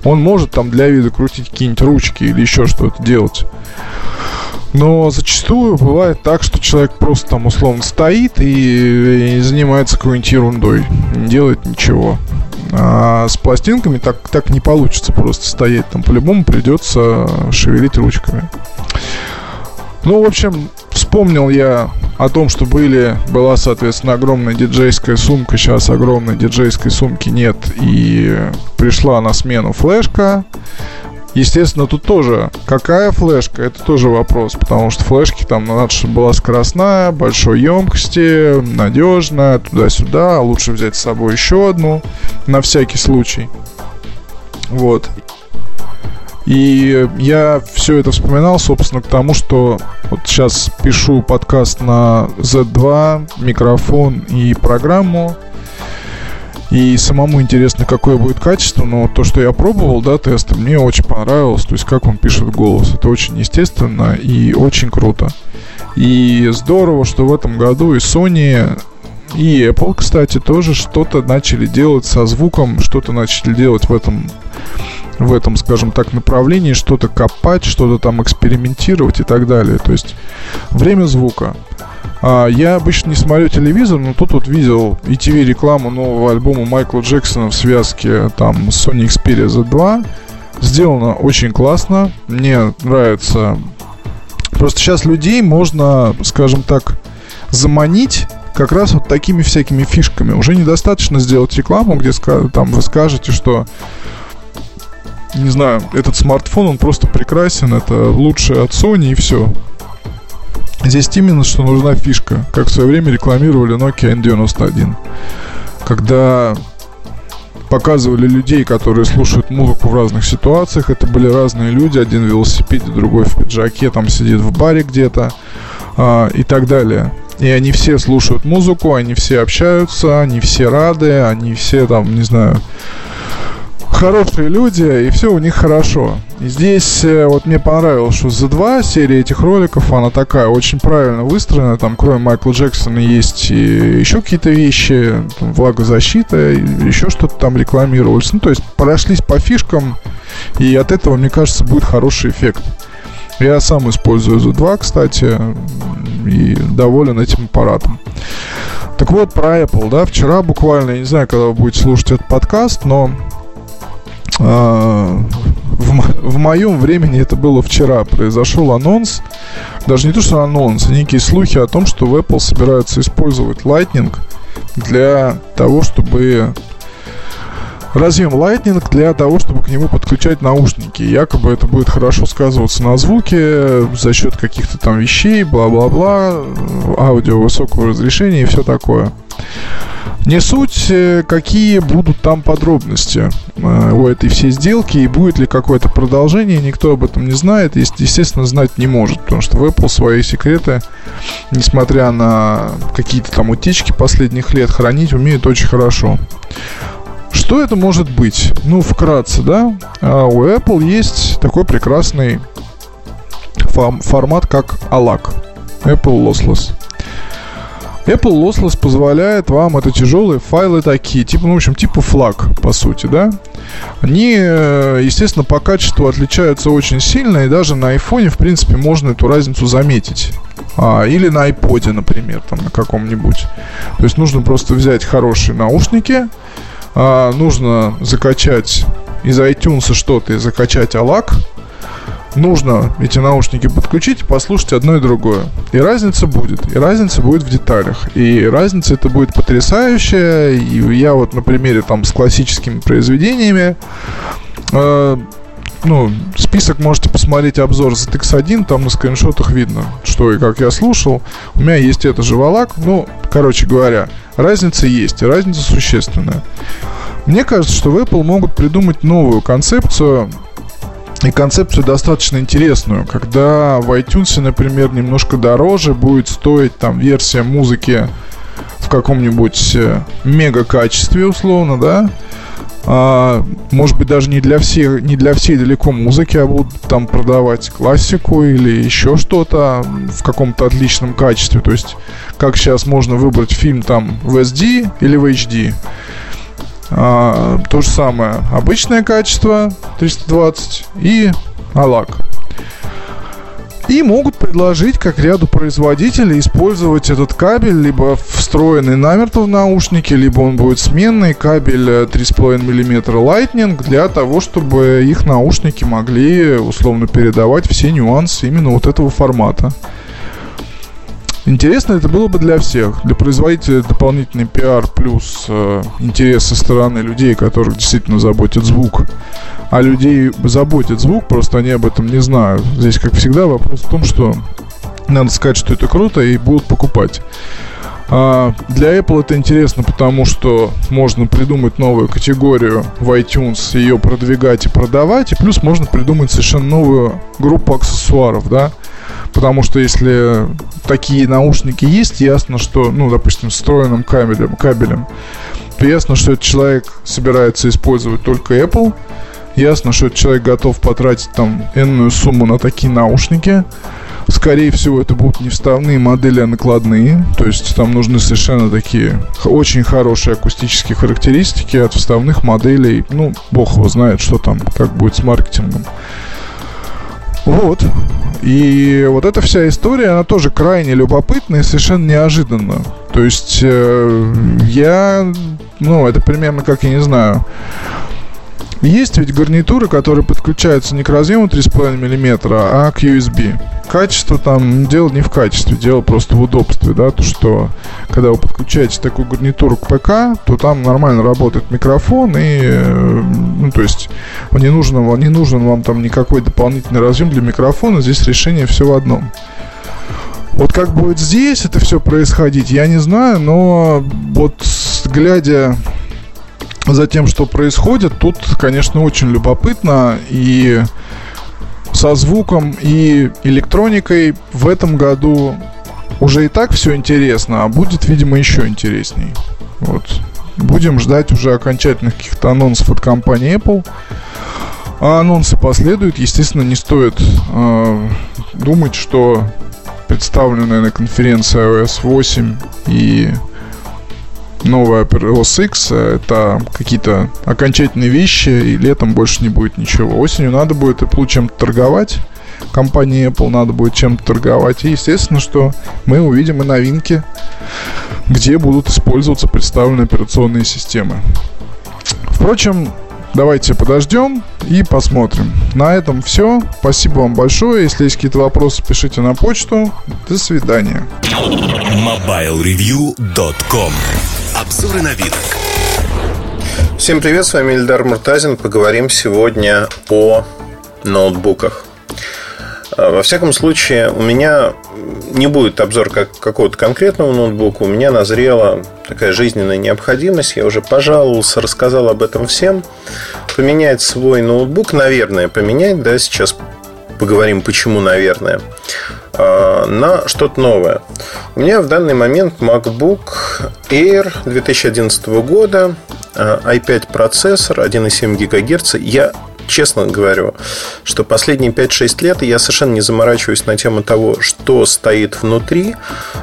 он может там для вида крутить какие-нибудь ручки или еще что-то делать. Но зачастую бывает так, что человек просто там условно стоит и, и занимается какой-нибудь ерундой, не делает ничего. А с пластинками так, так не получится просто стоять. Там по-любому придется шевелить ручками. Ну, в общем, вспомнил я о том, что были, была, соответственно, огромная диджейская сумка, сейчас огромной диджейской сумки нет, и пришла на смену флешка. Естественно, тут тоже какая флешка, это тоже вопрос, потому что флешки там надо, чтобы была скоростная, большой емкости, надежная, туда-сюда, а лучше взять с собой еще одну на всякий случай. Вот. И я все это вспоминал, собственно, к тому, что вот сейчас пишу подкаст на Z2, микрофон и программу. И самому интересно, какое будет качество, но то, что я пробовал, да, тесты, мне очень понравилось. То есть, как он пишет голос. Это очень естественно и очень круто. И здорово, что в этом году и Sony, и Apple, кстати, тоже что-то начали делать со звуком, что-то начали делать в этом в этом, скажем так, направлении, что-то копать, что-то там экспериментировать и так далее. То есть время звука. А, я обычно не смотрю телевизор, но тут вот видел ETV рекламу нового альбома Майкла Джексона в связке там с Sony Xperia Z2. Сделано очень классно. Мне нравится. Просто сейчас людей можно, скажем так, заманить как раз вот такими всякими фишками. Уже недостаточно сделать рекламу, где там вы скажете, что не знаю, этот смартфон, он просто прекрасен, это лучший от Sony и все. Здесь именно, что нужна фишка, как в свое время рекламировали Nokia N91. Когда показывали людей, которые слушают музыку в разных ситуациях. Это были разные люди. Один в велосипеде, другой в пиджаке, там сидит в баре где-то а, и так далее. И они все слушают музыку, они все общаются, они все рады, они все там, не знаю, хорошие люди, и все у них хорошо. И здесь э, вот мне понравилось, что за два серии этих роликов она такая очень правильно выстроена. Там, кроме Майкла Джексона, есть и еще какие-то вещи, там, влагозащита, еще что-то там рекламировались. Ну, то есть прошлись по фишкам, и от этого, мне кажется, будет хороший эффект. Я сам использую Z2, кстати, и доволен этим аппаратом. Так вот, про Apple, да, вчера буквально, я не знаю, когда вы будете слушать этот подкаст, но в, в моем времени это было вчера. Произошел анонс, даже не то, что анонс, а некие слухи о том, что в Apple собираются использовать Lightning для того, чтобы разъем Lightning для того, чтобы к нему подключать наушники. Якобы это будет хорошо сказываться на звуке за счет каких-то там вещей, бла-бла-бла, аудио высокого разрешения и все такое. Не суть, э, какие будут там подробности э, у этой всей сделки и будет ли какое-то продолжение, никто об этом не знает, естественно, знать не может, потому что в Apple свои секреты, несмотря на какие-то там утечки последних лет, хранить умеют очень хорошо. Что это может быть? Ну, вкратце, да, а у Apple есть такой прекрасный формат, как ALAC, Apple Lossless. Apple Lossless позволяет вам, это тяжелые файлы такие, типа, ну, в общем, типа флаг, по сути, да? Они, э, естественно, по качеству отличаются очень сильно, и даже на iPhone, в принципе, можно эту разницу заметить. А, или на iPod, например, там на каком-нибудь. То есть нужно просто взять хорошие наушники, а, нужно закачать из iTunes что-то и закачать ALAC, нужно эти наушники подключить и послушать одно и другое. И разница будет. И разница будет в деталях. И разница это будет потрясающая. И я вот на примере там с классическими произведениями э, ну, список можете посмотреть обзор за TX1, там на скриншотах видно, что и как я слушал. У меня есть это же валак. Ну, короче говоря, разница есть, разница существенная. Мне кажется, что в Apple могут придумать новую концепцию и концепцию достаточно интересную, когда в iTunes, например, немножко дороже будет стоить там версия музыки в каком-нибудь э, мега качестве условно, да, а, может быть даже не для всех, не для всей далеко музыки, а будут там продавать классику или еще что-то в каком-то отличном качестве. То есть, как сейчас можно выбрать фильм там в SD или в HD. А, то же самое. Обычное качество 320 и ALAC. И могут предложить, как ряду производителей, использовать этот кабель либо встроенный намертво в наушники, либо он будет сменный кабель 3,5 мм Lightning для того, чтобы их наушники могли условно передавать все нюансы именно вот этого формата. Интересно это было бы для всех. Для производителя дополнительный пиар плюс э, интерес со стороны людей, которых действительно заботит звук. А людей заботит звук, просто они об этом не знают. Здесь, как всегда, вопрос в том, что надо сказать, что это круто, и будут покупать. А для Apple это интересно, потому что можно придумать новую категорию в iTunes, ее продвигать и продавать, и плюс можно придумать совершенно новую группу аксессуаров, да. Потому что если такие наушники есть, ясно, что, ну, допустим, встроенным кабелем, кабелем, то ясно, что этот человек собирается использовать только Apple. Ясно, что этот человек готов потратить там энную сумму на такие наушники. Скорее всего, это будут не вставные модели, а накладные. То есть там нужны совершенно такие очень хорошие акустические характеристики от вставных моделей. Ну, бог его знает, что там, как будет с маркетингом. Вот. И вот эта вся история, она тоже крайне любопытная и совершенно неожиданна. То есть э, я, ну, это примерно как, я не знаю, есть ведь гарнитуры, которые подключаются не к разъему 3,5 мм, а к USB. Качество там, дело не в качестве, дело просто в удобстве, да, то что когда вы подключаете такую гарнитуру к ПК, то там нормально работает микрофон и, э, ну, то есть не нужен, не нужен вам там никакой дополнительный разъем для микрофона, здесь решение все в одном. Вот как будет здесь это все происходить, я не знаю, но вот глядя за тем, что происходит, тут, конечно, очень любопытно. И со звуком и электроникой в этом году уже и так все интересно, а будет, видимо, еще интересней. Вот. Будем ждать уже окончательных каких-то анонсов от компании Apple. А анонсы последуют. Естественно, не стоит э, думать, что представленная на конференции iOS 8 и новая OS X, э, это какие-то окончательные вещи, и летом больше не будет ничего. Осенью надо будет Apple чем-то торговать, компании Apple надо будет чем-то торговать. И естественно, что мы увидим и новинки, где будут использоваться представленные операционные системы. Впрочем, Давайте подождем и посмотрим. На этом все. Спасибо вам большое. Если есть какие-то вопросы, пишите на почту. До свидания. MobileReview.com Обзоры на вид. Всем привет, с вами Ильдар Муртазин. Поговорим сегодня о ноутбуках. А, во всяком случае, у меня не будет обзор как какого-то конкретного ноутбука. У меня назрела такая жизненная необходимость. Я уже пожаловался, рассказал об этом всем. Поменять свой ноутбук, наверное, поменять. Да, сейчас поговорим, почему, наверное. А, на что-то новое. У меня в данный момент MacBook Air 2011 года, i5 а, процессор, 1,7 ГГц. Я честно говорю, что последние 5-6 лет я совершенно не заморачиваюсь на тему того, что стоит внутри.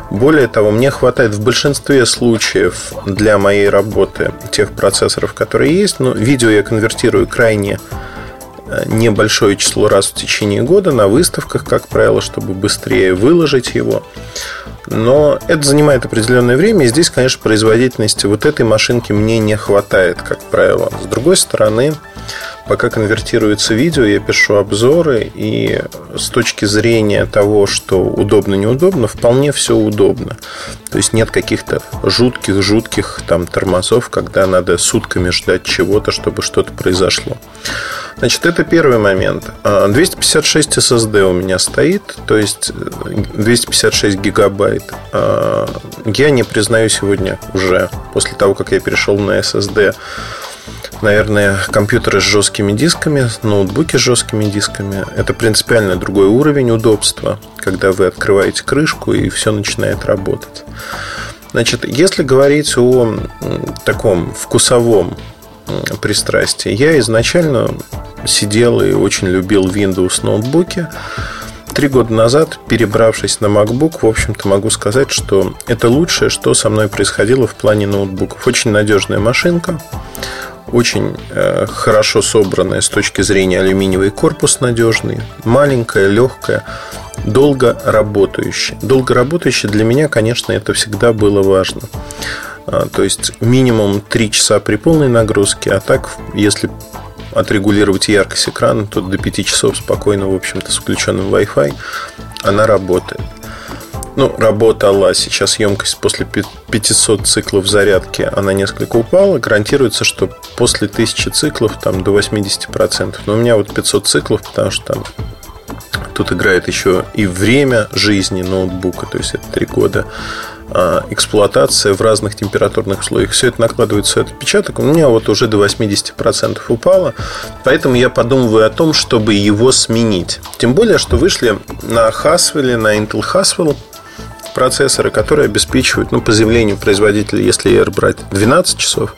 Более того, мне хватает в большинстве случаев для моей работы тех процессоров, которые есть. Но видео я конвертирую крайне э, небольшое число раз в течение года на выставках, как правило, чтобы быстрее выложить его. Но это занимает определенное время, и здесь, конечно, производительности вот этой машинки мне не хватает, как правило. С другой стороны, пока конвертируется видео, я пишу обзоры, и с точки зрения того, что удобно-неудобно, вполне все удобно. То есть нет каких-то жутких-жутких там тормозов, когда надо сутками ждать чего-то, чтобы что-то произошло. Значит, это первый момент. 256 а, SSD у меня стоит, то есть 256 э, гигабайт. А, я не признаю сегодня уже, после того, как я перешел на SSD, наверное, компьютеры с жесткими дисками, ноутбуки с жесткими дисками. Это принципиально другой уровень удобства, когда вы открываете крышку и все начинает работать. Значит, если говорить о таком вкусовом пристрастие. Я изначально сидел и очень любил Windows ноутбуки. Три года назад, перебравшись на MacBook, в общем-то могу сказать, что это лучшее, что со мной происходило в плане ноутбуков. Очень надежная машинка, очень э, хорошо собранная с точки зрения алюминиевый корпус надежный, маленькая, легкая, долго работающая. Долго работающая для меня, конечно, это всегда было важно. А, то есть минимум 3 часа при полной нагрузке, а так, если отрегулировать яркость экрана, то до 5 часов спокойно, в общем-то, с включенным Wi-Fi она работает. Ну, работала. Сейчас емкость после 500 циклов зарядки, она несколько упала. Гарантируется, что после 1000 циклов там до 80%. Но у меня вот 500 циклов, потому что там тут играет еще и время жизни ноутбука, то есть это 3 года эксплуатация в разных температурных условиях. Все это накладывает свой отпечаток. У меня вот уже до 80% упало. Поэтому я подумываю о том, чтобы его сменить. Тем более, что вышли на Haswell, на Intel Haswell процессоры, которые обеспечивают, ну, по заявлению производителя, если ER брать 12 часов,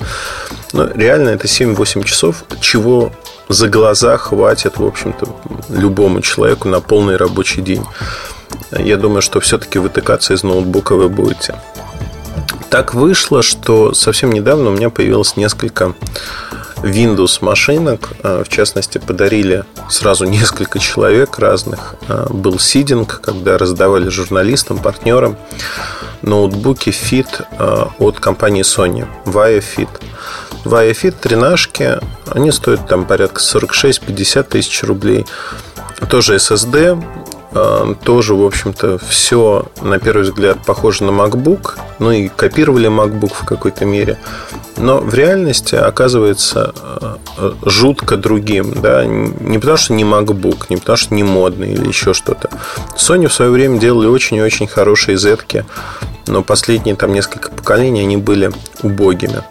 но реально это 7-8 часов, чего за глаза хватит, в общем-то, любому человеку на полный рабочий день я думаю, что все-таки вытыкаться из ноутбука вы будете. Так вышло, что совсем недавно у меня появилось несколько Windows машинок. А, в частности, подарили сразу несколько человек разных. А, был сидинг, когда раздавали журналистам, партнерам ноутбуки Fit а, от компании Sony. Vaio Fit. Vaio Fit тринашки, они стоят там порядка 46-50 тысяч рублей. Тоже SSD, тоже, в общем-то, все, на первый взгляд, похоже на MacBook. Ну и копировали MacBook в какой-то мере. Но в реальности оказывается э, жутко другим. Да? Не потому, что не MacBook, не потому, что не модный или еще что-то. Sony в свое время делали очень и очень хорошие зетки но последние там несколько поколений они были убогими.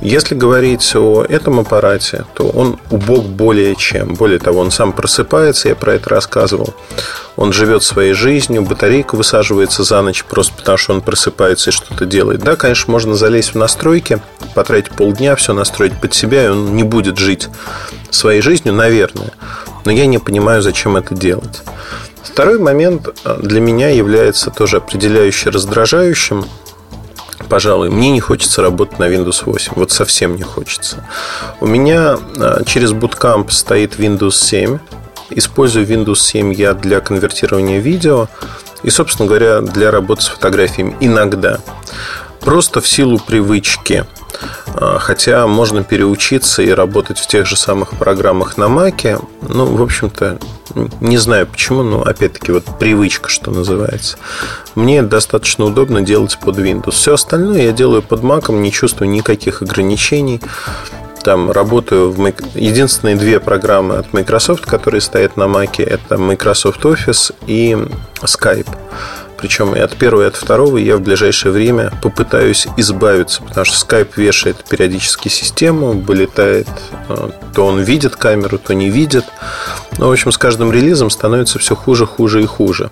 Если говорить о этом аппарате, то он убог более чем. Более того, он сам просыпается, я про это рассказывал. Он живет своей жизнью, батарейка высаживается за ночь просто потому, что он просыпается и что-то делает. Да, конечно, можно залезть в настройки, потратить полдня, все настроить под себя, и он не будет жить своей жизнью, наверное. Но я не понимаю, зачем это делать. Второй момент э, для меня является тоже определяюще раздражающим. Пожалуй, мне не хочется работать на Windows 8. Вот совсем не хочется. У меня э, через Bootcamp стоит Windows 7. Использую Windows 7 я для конвертирования видео и, собственно говоря, для работы с фотографиями иногда. Просто в силу привычки – а, хотя можно переучиться и работать в тех же самых программах на Маке. Ну, в общем-то, не знаю почему, но опять-таки вот привычка, что называется. Мне достаточно удобно делать под Windows. Все остальное я делаю под Mac, не чувствую никаких ограничений. Там работаю в единственные две программы от Microsoft, которые стоят на Mac, это Microsoft Office и Skype. Причем и от первого, и от второго я в ближайшее время попытаюсь избавиться, потому что Skype вешает периодически систему, вылетает, э, то он видит камеру, то не видит. Ну, в общем, с каждым релизом становится все хуже, хуже и хуже.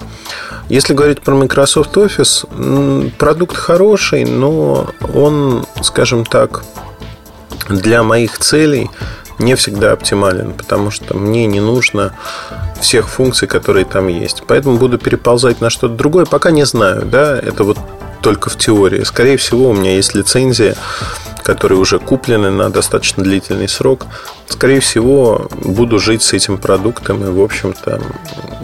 Если говорить про Microsoft Office, продукт хороший, но он, скажем так, для моих целей не всегда оптимален, потому что мне не нужно всех функций, которые там есть. Поэтому буду переползать на что-то другое. Пока не знаю, да, это вот только в теории. Скорее всего, у меня есть лицензия, которые уже куплены на достаточно длительный срок. Скорее всего, буду жить с этим продуктом и, в общем-то,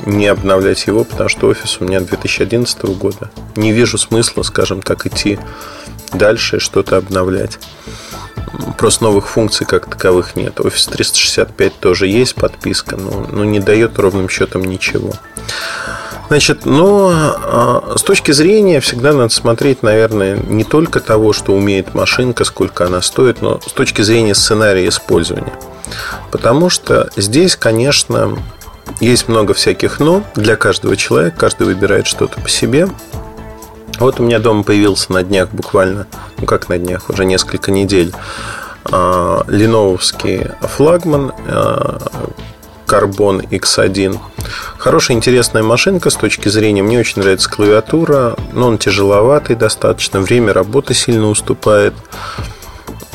не обновлять его, потому что офис у меня 2011 года. Не вижу смысла, скажем так, идти дальше и что-то обновлять. Просто новых функций как таковых нет. Office 365 тоже есть подписка, но, но не дает ровным счетом ничего. Значит, но а, с точки зрения всегда надо смотреть, наверное, не только того, что умеет машинка, сколько она стоит, но с точки зрения сценария использования. Потому что здесь, конечно, есть много всяких «но» для каждого человека, каждый выбирает что-то по себе. Вот у меня дома появился на днях буквально, ну как на днях, уже несколько недель, леновский флагман а, Carbon X1. Хорошая, интересная машинка с точки зрения. Мне очень нравится клавиатура, но он тяжеловатый достаточно. Время работы сильно уступает.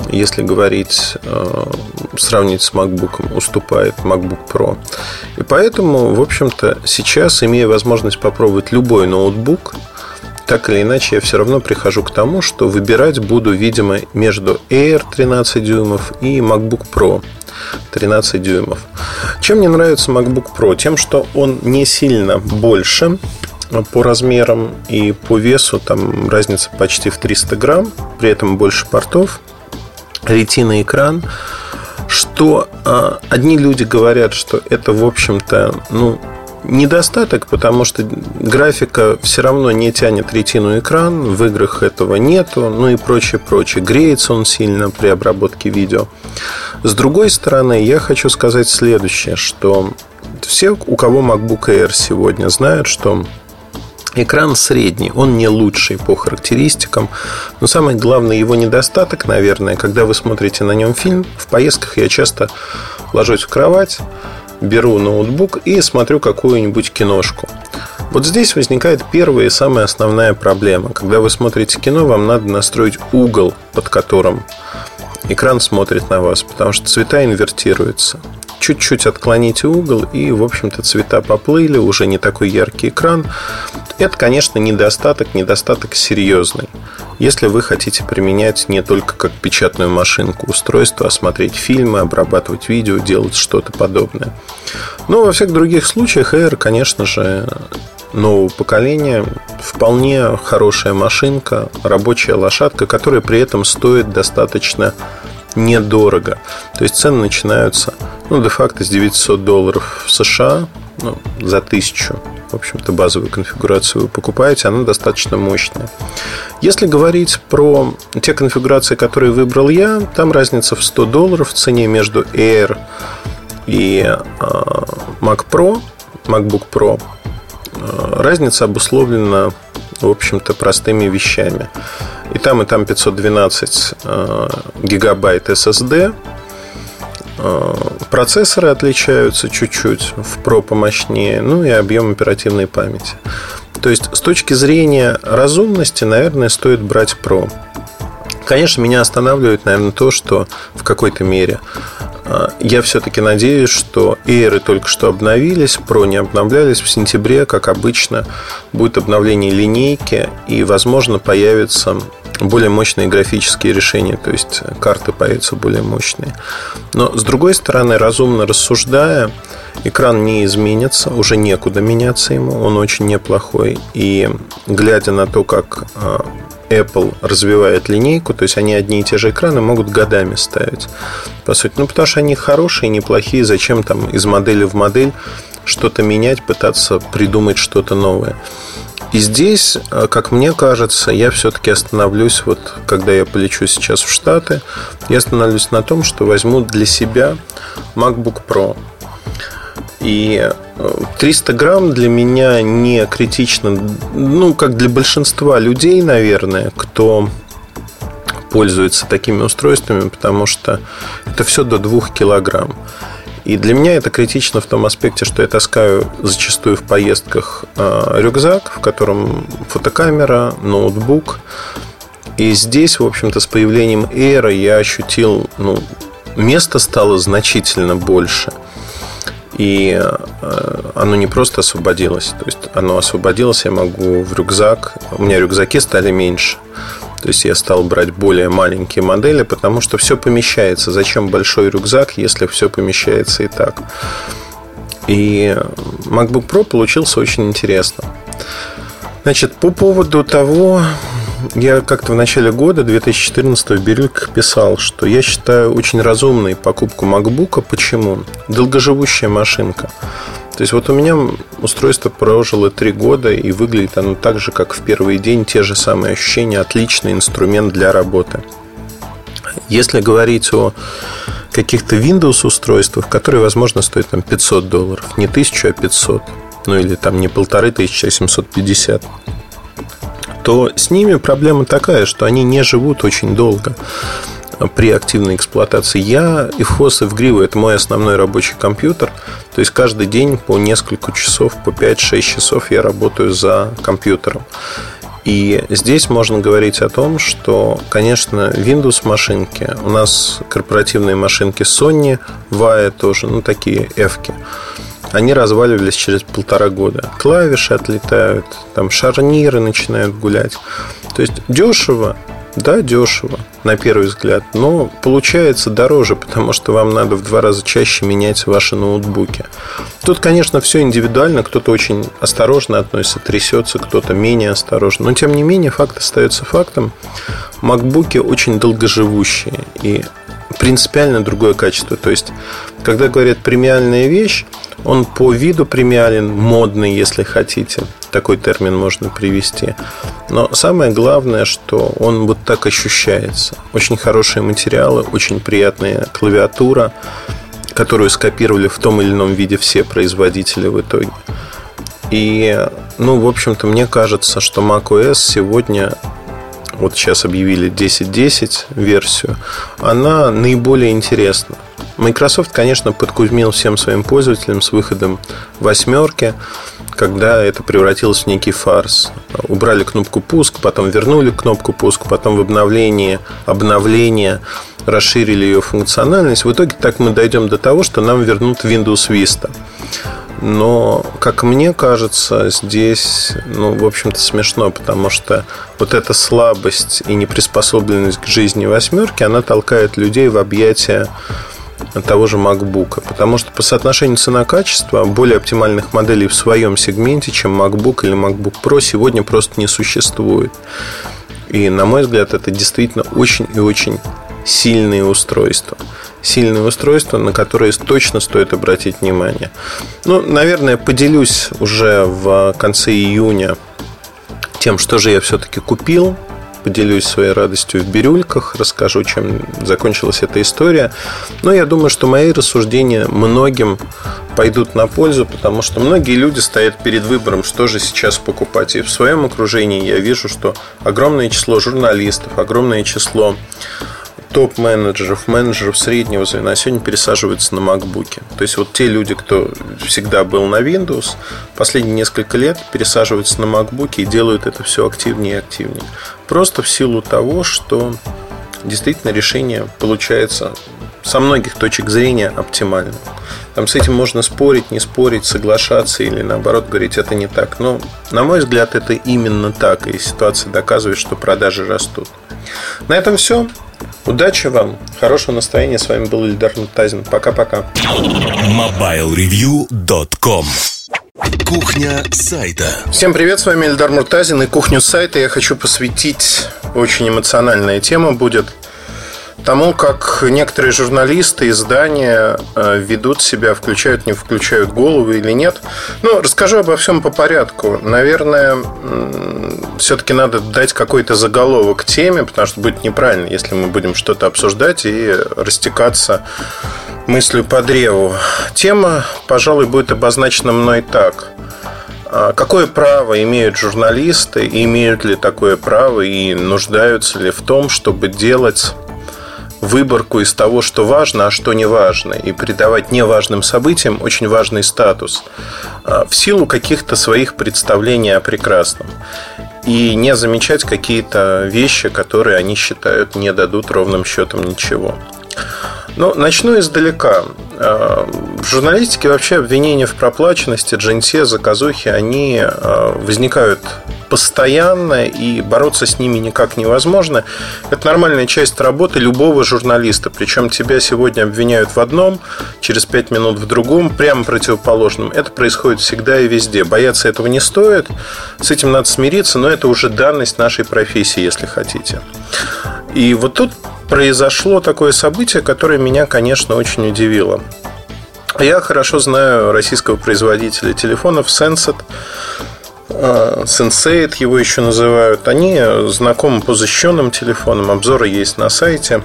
Если говорить, э, сравнить с MacBook, уступает MacBook Pro. И поэтому, в общем-то, сейчас, имея возможность попробовать любой ноутбук, так или иначе, я все равно прихожу к тому, что выбирать буду, видимо, между Air 13 дюймов и MacBook Pro 13 дюймов. Чем мне нравится MacBook Pro? Тем, что он не сильно больше по размерам и по весу там разница почти в 300 грамм, при этом больше портов, ретина экран, что э, одни люди говорят, что это, в общем-то, ну, недостаток, потому что графика все равно не тянет ретину экран, в играх этого нету, ну и прочее, прочее. Греется он сильно при обработке видео. С другой стороны, я хочу сказать следующее, что все, у кого MacBook Air сегодня, знают, что Экран средний, он не лучший по характеристикам, но самый главный его недостаток, наверное, когда вы смотрите на нем фильм, в поездках я часто ложусь в кровать, беру ноутбук и смотрю какую-нибудь киношку. Вот здесь возникает первая и самая основная проблема. Когда вы смотрите кино, вам надо настроить угол, под которым экран смотрит на вас, потому что цвета инвертируются. Чуть-чуть отклоните угол, и, в общем-то, цвета поплыли, уже не такой яркий экран. Это, конечно, недостаток, недостаток серьезный. Если вы хотите применять не только как печатную машинку устройство, а смотреть фильмы, обрабатывать видео, делать что-то подобное. Но во всех других случаях Air, конечно же, нового поколения вполне хорошая машинка, рабочая лошадка, которая при этом стоит достаточно недорого. То есть цены начинаются, ну, де-факто с 900 долларов в США, ну, за тысячу. В общем-то, базовую конфигурацию вы покупаете, она достаточно мощная. Если говорить про те конфигурации, которые выбрал я, там разница в 100 долларов в цене между Air и э, Mac Pro, MacBook Pro. Э, разница обусловлена, в общем-то, простыми вещами. И там, и там 512 э, гигабайт SSD. Э, процессоры отличаются чуть-чуть, в Pro помощнее, ну и объем оперативной памяти. То есть, с точки зрения разумности, наверное, стоит брать Pro. Конечно, меня останавливает, наверное, то, что в какой-то мере я все-таки надеюсь, что Air только что обновились, Pro не обновлялись. В сентябре, как обычно, будет обновление линейки и, возможно, появится более мощные графические решения, то есть карты появятся более мощные. Но с другой стороны, разумно рассуждая, экран не изменится, уже некуда меняться ему, он очень неплохой. И глядя на то, как а, Apple развивает линейку, то есть они одни и те же экраны могут годами ставить. По сути, ну потому что они хорошие, неплохие, зачем там из модели в модель что-то менять, пытаться придумать что-то новое. И здесь, э, как мне кажется, я все-таки остановлюсь, вот когда я полечу сейчас в Штаты, я остановлюсь на том, что возьму для себя MacBook Pro. И 300 э, грамм для меня не критично, ну, как для большинства людей, наверное, кто пользуется такими устройствами, потому что это все до 2 килограмм. И для меня это критично в том аспекте, что я таскаю зачастую в поездках э, рюкзак, в котором фотокамера, ноутбук. И здесь, в общем-то, с появлением Air я ощутил ну, места стало значительно больше. И э, оно не просто освободилось. То есть оно освободилось, я могу в рюкзак. У меня рюкзаки стали меньше. То есть я стал брать более маленькие модели, потому что все помещается. Зачем большой рюкзак, если все помещается и так? И MacBook Pro получился очень интересно. Значит, по поводу того, я как-то в начале года 2014 в Бирюльках писал, что я считаю очень разумной покупку MacBook. Почему? Долгоживущая машинка. То есть вот у меня устройство прожило три года и выглядит оно так же, как в первый день, те же самые ощущения, отличный инструмент для работы. Если говорить о каких-то Windows устройствах, которые, возможно, стоят там 500 долларов, не 1000, а 500, ну или там не полторы тысячи, а 750, то с ними проблема такая, что они не живут очень долго при активной эксплуатации. Я и FOSS, и в Гриву это мой основной рабочий компьютер. То есть каждый день по несколько часов, по 5-6 часов я работаю за компьютером. И здесь можно говорить о том, что, конечно, Windows машинки, у нас корпоративные машинки Sony, VAE тоже, ну, такие F. Они разваливались через полтора года. Клавиши отлетают, там шарниры начинают гулять. То есть дешево, да, дешево, на первый взгляд, но получается дороже, потому что вам надо в два раза чаще менять ваши ноутбуки. Тут, конечно, все индивидуально, кто-то очень осторожно относится, трясется, кто-то менее осторожно. Но, тем не менее, факт остается фактом. Макбуки очень долгоживущие и принципиально другое качество. То есть, когда говорят премиальная вещь, он по виду премиален, модный, если хотите. Такой термин можно привести. Но самое главное, что он вот так ощущается. Очень хорошие материалы, очень приятная клавиатура, которую скопировали в том или ином виде все производители в итоге. И, ну, в общем-то, мне кажется, что macOS сегодня вот сейчас объявили 10.10 версию, она наиболее интересна. Microsoft, конечно, подкузмил всем своим пользователям с выходом восьмерки, когда это превратилось в некий фарс. Убрали кнопку пуск, потом вернули кнопку пуск, потом в обновлении обновления расширили ее функциональность. В итоге так мы дойдем до того, что нам вернут Windows Vista. Но, как мне кажется, здесь, ну, в общем-то, смешно, потому что вот эта слабость и неприспособленность к жизни восьмерки, она толкает людей в объятия того же MacBook. Потому что по соотношению цена-качество более оптимальных моделей в своем сегменте, чем MacBook или MacBook Pro, сегодня просто не существует. И, на мой взгляд, это действительно очень и очень сильные устройства. Сильные устройства, на которые точно стоит обратить внимание. Ну, наверное, поделюсь уже в конце июня тем, что же я все-таки купил поделюсь своей радостью в бирюльках, расскажу, чем закончилась эта история. Но я думаю, что мои рассуждения многим пойдут на пользу, потому что многие люди стоят перед выбором, что же сейчас покупать. И в своем окружении я вижу, что огромное число журналистов, огромное число топ-менеджеров, менеджеров среднего звена сегодня пересаживаются на MacBook. То есть вот те люди, кто всегда был на Windows, последние несколько лет пересаживаются на MacBook и делают это все активнее и активнее. Просто в силу того, что действительно решение получается со многих точек зрения оптимальным. Там с этим можно спорить, не спорить, соглашаться или наоборот говорить, это не так. Но, на мой взгляд, это именно так. И ситуация доказывает, что продажи растут. На этом все. Удачи вам, хорошего настроения. С вами был Ильдар Мутазин. Пока-пока. MobileReview.com Кухня сайта. Всем привет, с вами Ильдар Муртазин и кухню сайта я хочу посвятить очень эмоциональная тема будет – тому, как некоторые журналисты, издания э, ведут себя, включают, не включают голову или нет. Ну, расскажу обо всем по порядку. Наверное, все-таки надо дать какой-то заголовок теме, потому что будет неправильно, если мы будем что-то обсуждать и растекаться мыслью по древу. Тема, пожалуй, будет обозначена мной так. А какое право имеют журналисты, имеют ли такое право и нуждаются ли в том, чтобы делать выборку из того, что важно, а что не важно, и придавать неважным событиям очень важный статус а, в силу каких-то своих представлений о прекрасном. И не замечать какие-то вещи, которые они считают не дадут ровным счетом ничего. Ну, начну издалека. Э, в журналистике вообще обвинения в проплаченности, джинсе, заказухе, они э, возникают постоянно, и бороться с ними никак невозможно. Это нормальная часть работы любого журналиста. Причем тебя сегодня обвиняют в одном, через пять минут в другом, прямо противоположном. Это происходит всегда и везде. Бояться этого не стоит. С этим надо смириться, но это уже данность нашей профессии, если хотите. И вот тут произошло такое событие, которое меня, конечно, очень удивило. Я хорошо знаю российского производителя телефонов Sensat. Sensate его еще называют. Они знакомы по защищенным телефонам. Обзоры есть на сайте.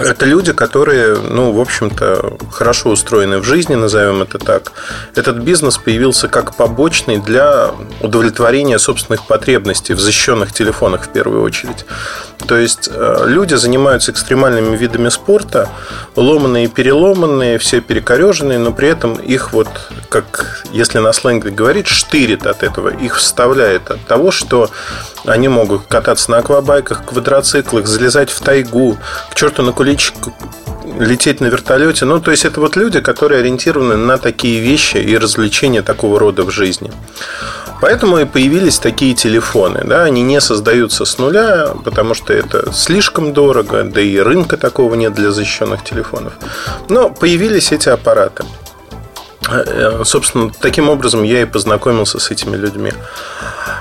Это люди, которые, ну, в общем-то, хорошо устроены в жизни, назовем это так. Этот бизнес появился как побочный для удовлетворения собственных потребностей в защищенных телефонах в первую очередь. То есть э, люди занимаются экстремальными видами спорта, ломанные переломанные, все перекореженные, но при этом их вот, как если на сленге говорить, штырит от этого, их вставляет от того, что они могут кататься на аквабайках, квадроциклах, залезать в тайгу, к черту на куличку лететь на вертолете. Ну, то есть это вот люди, которые ориентированы на такие вещи и развлечения такого рода в жизни. Поэтому и появились такие телефоны. Да? Они не создаются с нуля, потому что это слишком дорого, да и рынка такого нет для защищенных телефонов. Но появились эти аппараты. Э, собственно, таким образом я и познакомился с этими людьми.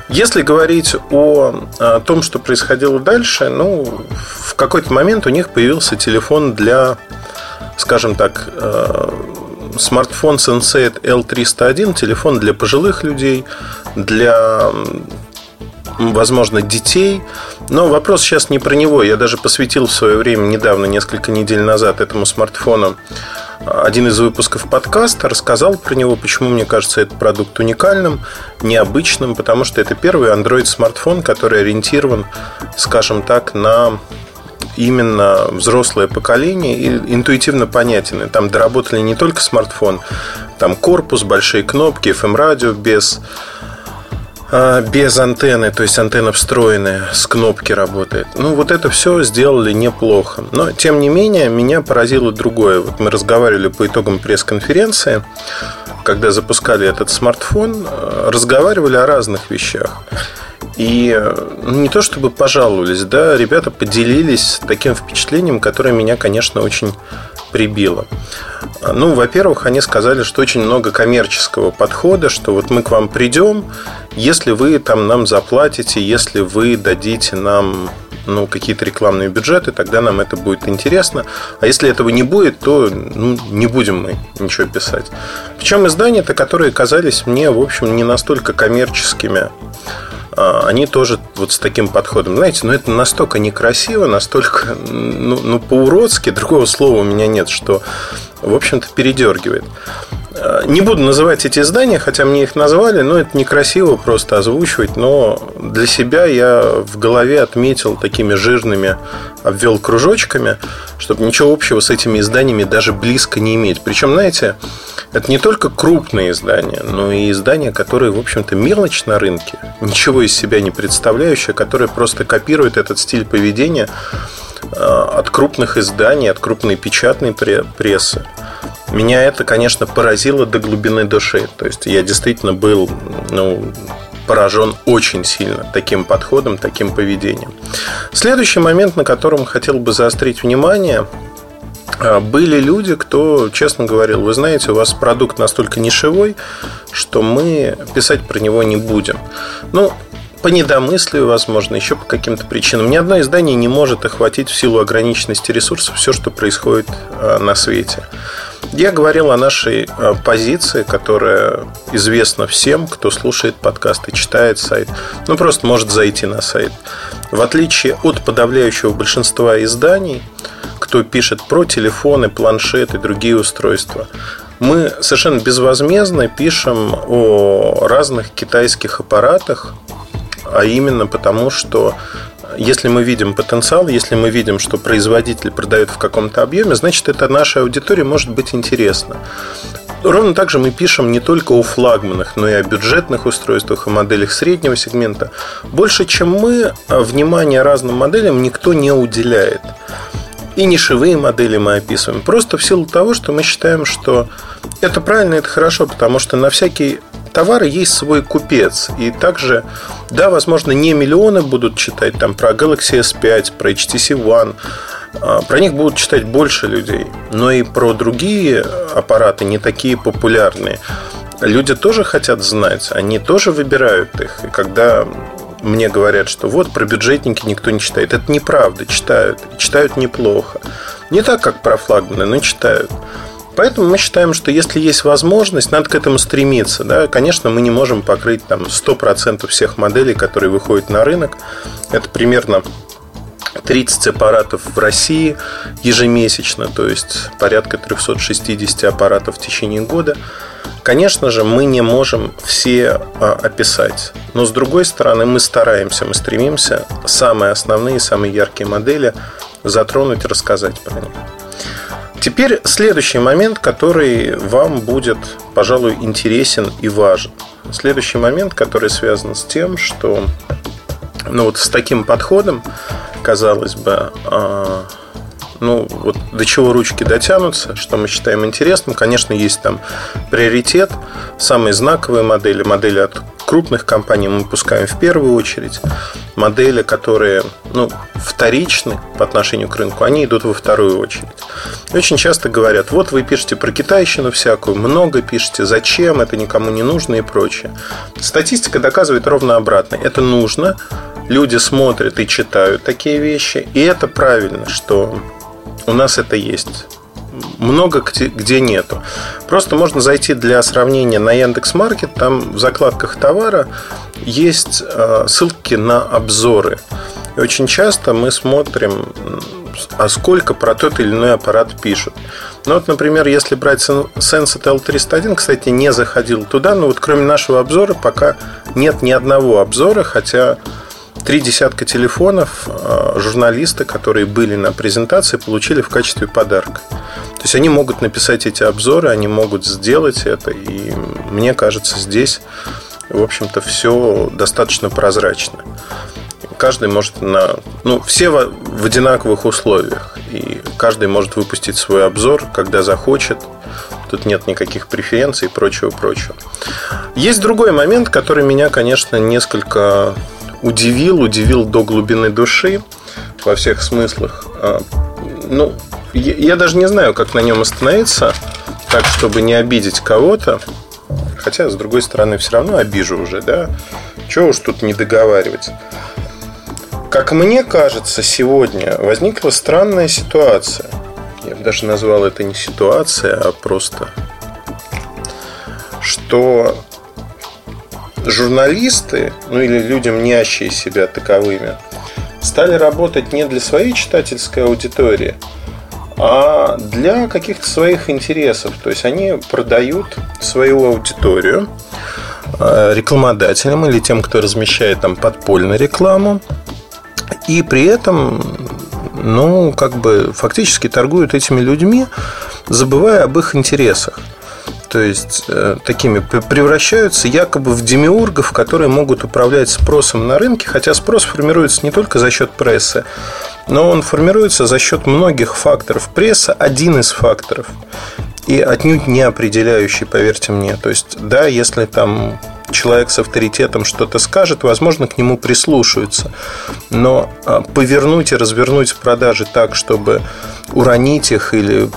Если говорить о, о том, что происходило дальше, ну, в какой-то момент у них появился телефон для, скажем так, э, смартфон Sensei L301, телефон для пожилых людей, для возможно, детей. Но вопрос сейчас не про него. Я даже посвятил в свое время, недавно, несколько недель назад, этому смартфону один из выпусков подкаста, рассказал про него, почему мне кажется этот продукт уникальным, необычным, потому что это первый Android-смартфон, который ориентирован, скажем так, на именно взрослое поколение и интуитивно понятен. Там доработали не только смартфон, там корпус, большие кнопки, FM-радио без а, без антенны, то есть антенна встроенная, с кнопки работает. Ну, вот это все сделали неплохо. Но, тем не менее, меня поразило другое. Вот мы разговаривали по итогам пресс-конференции, когда запускали этот смартфон, а, разговаривали о разных вещах. И ну, не то чтобы пожаловались, да, ребята поделились таким впечатлением, которое меня, конечно, очень прибило. Ну, во-первых, они сказали, что очень много коммерческого подхода, что вот мы к вам придем, если вы там нам заплатите, если вы дадите нам ну, какие-то рекламные бюджеты, тогда нам это будет интересно. А если этого не будет, то ну, не будем мы ничего писать. Причем издания-то, которые казались мне, в общем, не настолько коммерческими, а, они тоже вот с таким подходом. Знаете, ну это настолько некрасиво, настолько ну, ну по-уродски, другого слова у меня нет, что, в общем-то, передергивает. А, не буду называть эти издания, хотя мне их назвали, но это некрасиво просто озвучивать. Но для себя я в голове отметил такими жирными, обвел кружочками, чтобы ничего общего с этими изданиями даже близко не иметь. Причем, знаете, это не только крупные издания, но и издания, которые, в общем-то, мелочь на рынке, ничего из себя не представляющие, которые просто копируют этот стиль поведения а, от крупных изданий, от крупной печатной прессы. Меня это, конечно, поразило до глубины души. То есть я действительно был ну, поражен очень сильно таким подходом, таким поведением. Следующий момент, на котором хотел бы заострить внимание, а, были люди, кто честно говорил, вы знаете, у вас продукт настолько нишевой, что мы писать про него не будем. Ну, по недомыслию, возможно, еще по каким-то причинам. Ни одно издание не может охватить в силу ограниченности ресурсов все, что происходит а, на свете. Я говорил о нашей а, позиции, которая известна всем, кто слушает подкасты, читает сайт. Ну, просто может зайти на сайт. В отличие от подавляющего большинства изданий, кто пишет про телефоны, планшеты, другие устройства, мы совершенно безвозмездно пишем о разных китайских аппаратах, а именно потому, что если мы видим потенциал, если мы видим, что производитель продает в каком-то объеме, значит, это нашей аудитории может быть интересно. Ровно так же мы пишем не только о флагманах, но и о бюджетных устройствах и моделях среднего сегмента. Больше, чем мы, внимание разным моделям никто не уделяет. и нишевые модели мы описываем. Просто в силу того, что мы считаем, что это правильно, это хорошо, потому что на всякий товар есть свой купец. И также, да, возможно, не миллионы будут читать там про Galaxy S5, про HTC One, а, про них будут читать больше людей, но и про другие аппараты не такие популярные. Люди тоже хотят знать, они тоже выбирают их. И когда мне говорят, что вот про бюджетники никто не читает. Это неправда, читают. Читают неплохо. Не так, как про флагманы, но читают. Поэтому мы считаем, что если есть возможность, надо к этому стремиться. Да? Конечно, мы не можем покрыть там, 100% всех моделей, которые выходят на рынок. Это примерно 30 аппаратов в России ежемесячно, то есть порядка 360 аппаратов в течение года. Конечно же, мы не можем все а, описать. Но с другой стороны, мы стараемся, мы стремимся самые основные, самые яркие модели затронуть и рассказать про них. Теперь следующий момент, который вам будет, пожалуй, интересен и важен. Следующий момент, который связан с тем, что ну вот с таким подходом, казалось бы, а, ну, вот до чего ручки дотянутся, что мы считаем интересным. Конечно, есть там приоритет. Самые знаковые модели, модели от крупных компаний мы пускаем в первую очередь. Модели, которые ну, вторичны по отношению к рынку, они идут во вторую очередь. очень часто говорят, вот вы пишете про китайщину всякую, много пишете, зачем, это никому не нужно и прочее. Статистика доказывает ровно обратно. Это нужно, люди смотрят и читают такие вещи, и это правильно, что у нас это есть. Много где, где нету. Просто можно зайти для сравнения на Яндекс Маркет. Там в закладках товара есть э, ссылки на обзоры. И очень часто мы смотрим, а сколько про тот или иной аппарат пишут. Ну вот, например, если брать Sensat L301, кстати, не заходил туда, но вот кроме нашего обзора пока нет ни одного обзора, хотя Три десятка телефонов а, журналисты, которые были на презентации, получили в качестве подарка. То есть они могут написать эти обзоры, они могут сделать это. И мне кажется, здесь, в общем-то, все достаточно прозрачно. Каждый может на... Ну, все в одинаковых условиях. И каждый может выпустить свой обзор, когда захочет. Тут нет никаких преференций и прочего-прочего. Есть другой момент, который меня, конечно, несколько удивил, удивил до глубины души во всех смыслах. А, ну, я даже не знаю, как на нем остановиться, так, чтобы не обидеть кого-то. Хотя, с другой стороны, все равно обижу уже, да? Чего уж тут не договаривать. Как мне кажется, сегодня возникла странная ситуация. Я бы даже назвал это не ситуация, а просто что журналисты, ну или люди, мнящие себя таковыми, стали работать не для своей читательской аудитории, а для каких-то своих интересов. То есть они продают свою аудиторию э, рекламодателям или тем, кто размещает там подпольную рекламу, и при этом ну, как бы фактически торгуют этими людьми, забывая об их интересах то есть э, такими превращаются якобы в демиургов, которые могут управлять спросом на рынке, хотя спрос формируется не только за счет прессы, но он формируется за счет многих факторов. Пресса – один из факторов. И отнюдь не определяющий, поверьте мне. То есть, да, если там человек с авторитетом что-то скажет, возможно, к нему прислушаются. Но а, повернуть и развернуть продажи так, чтобы уронить их или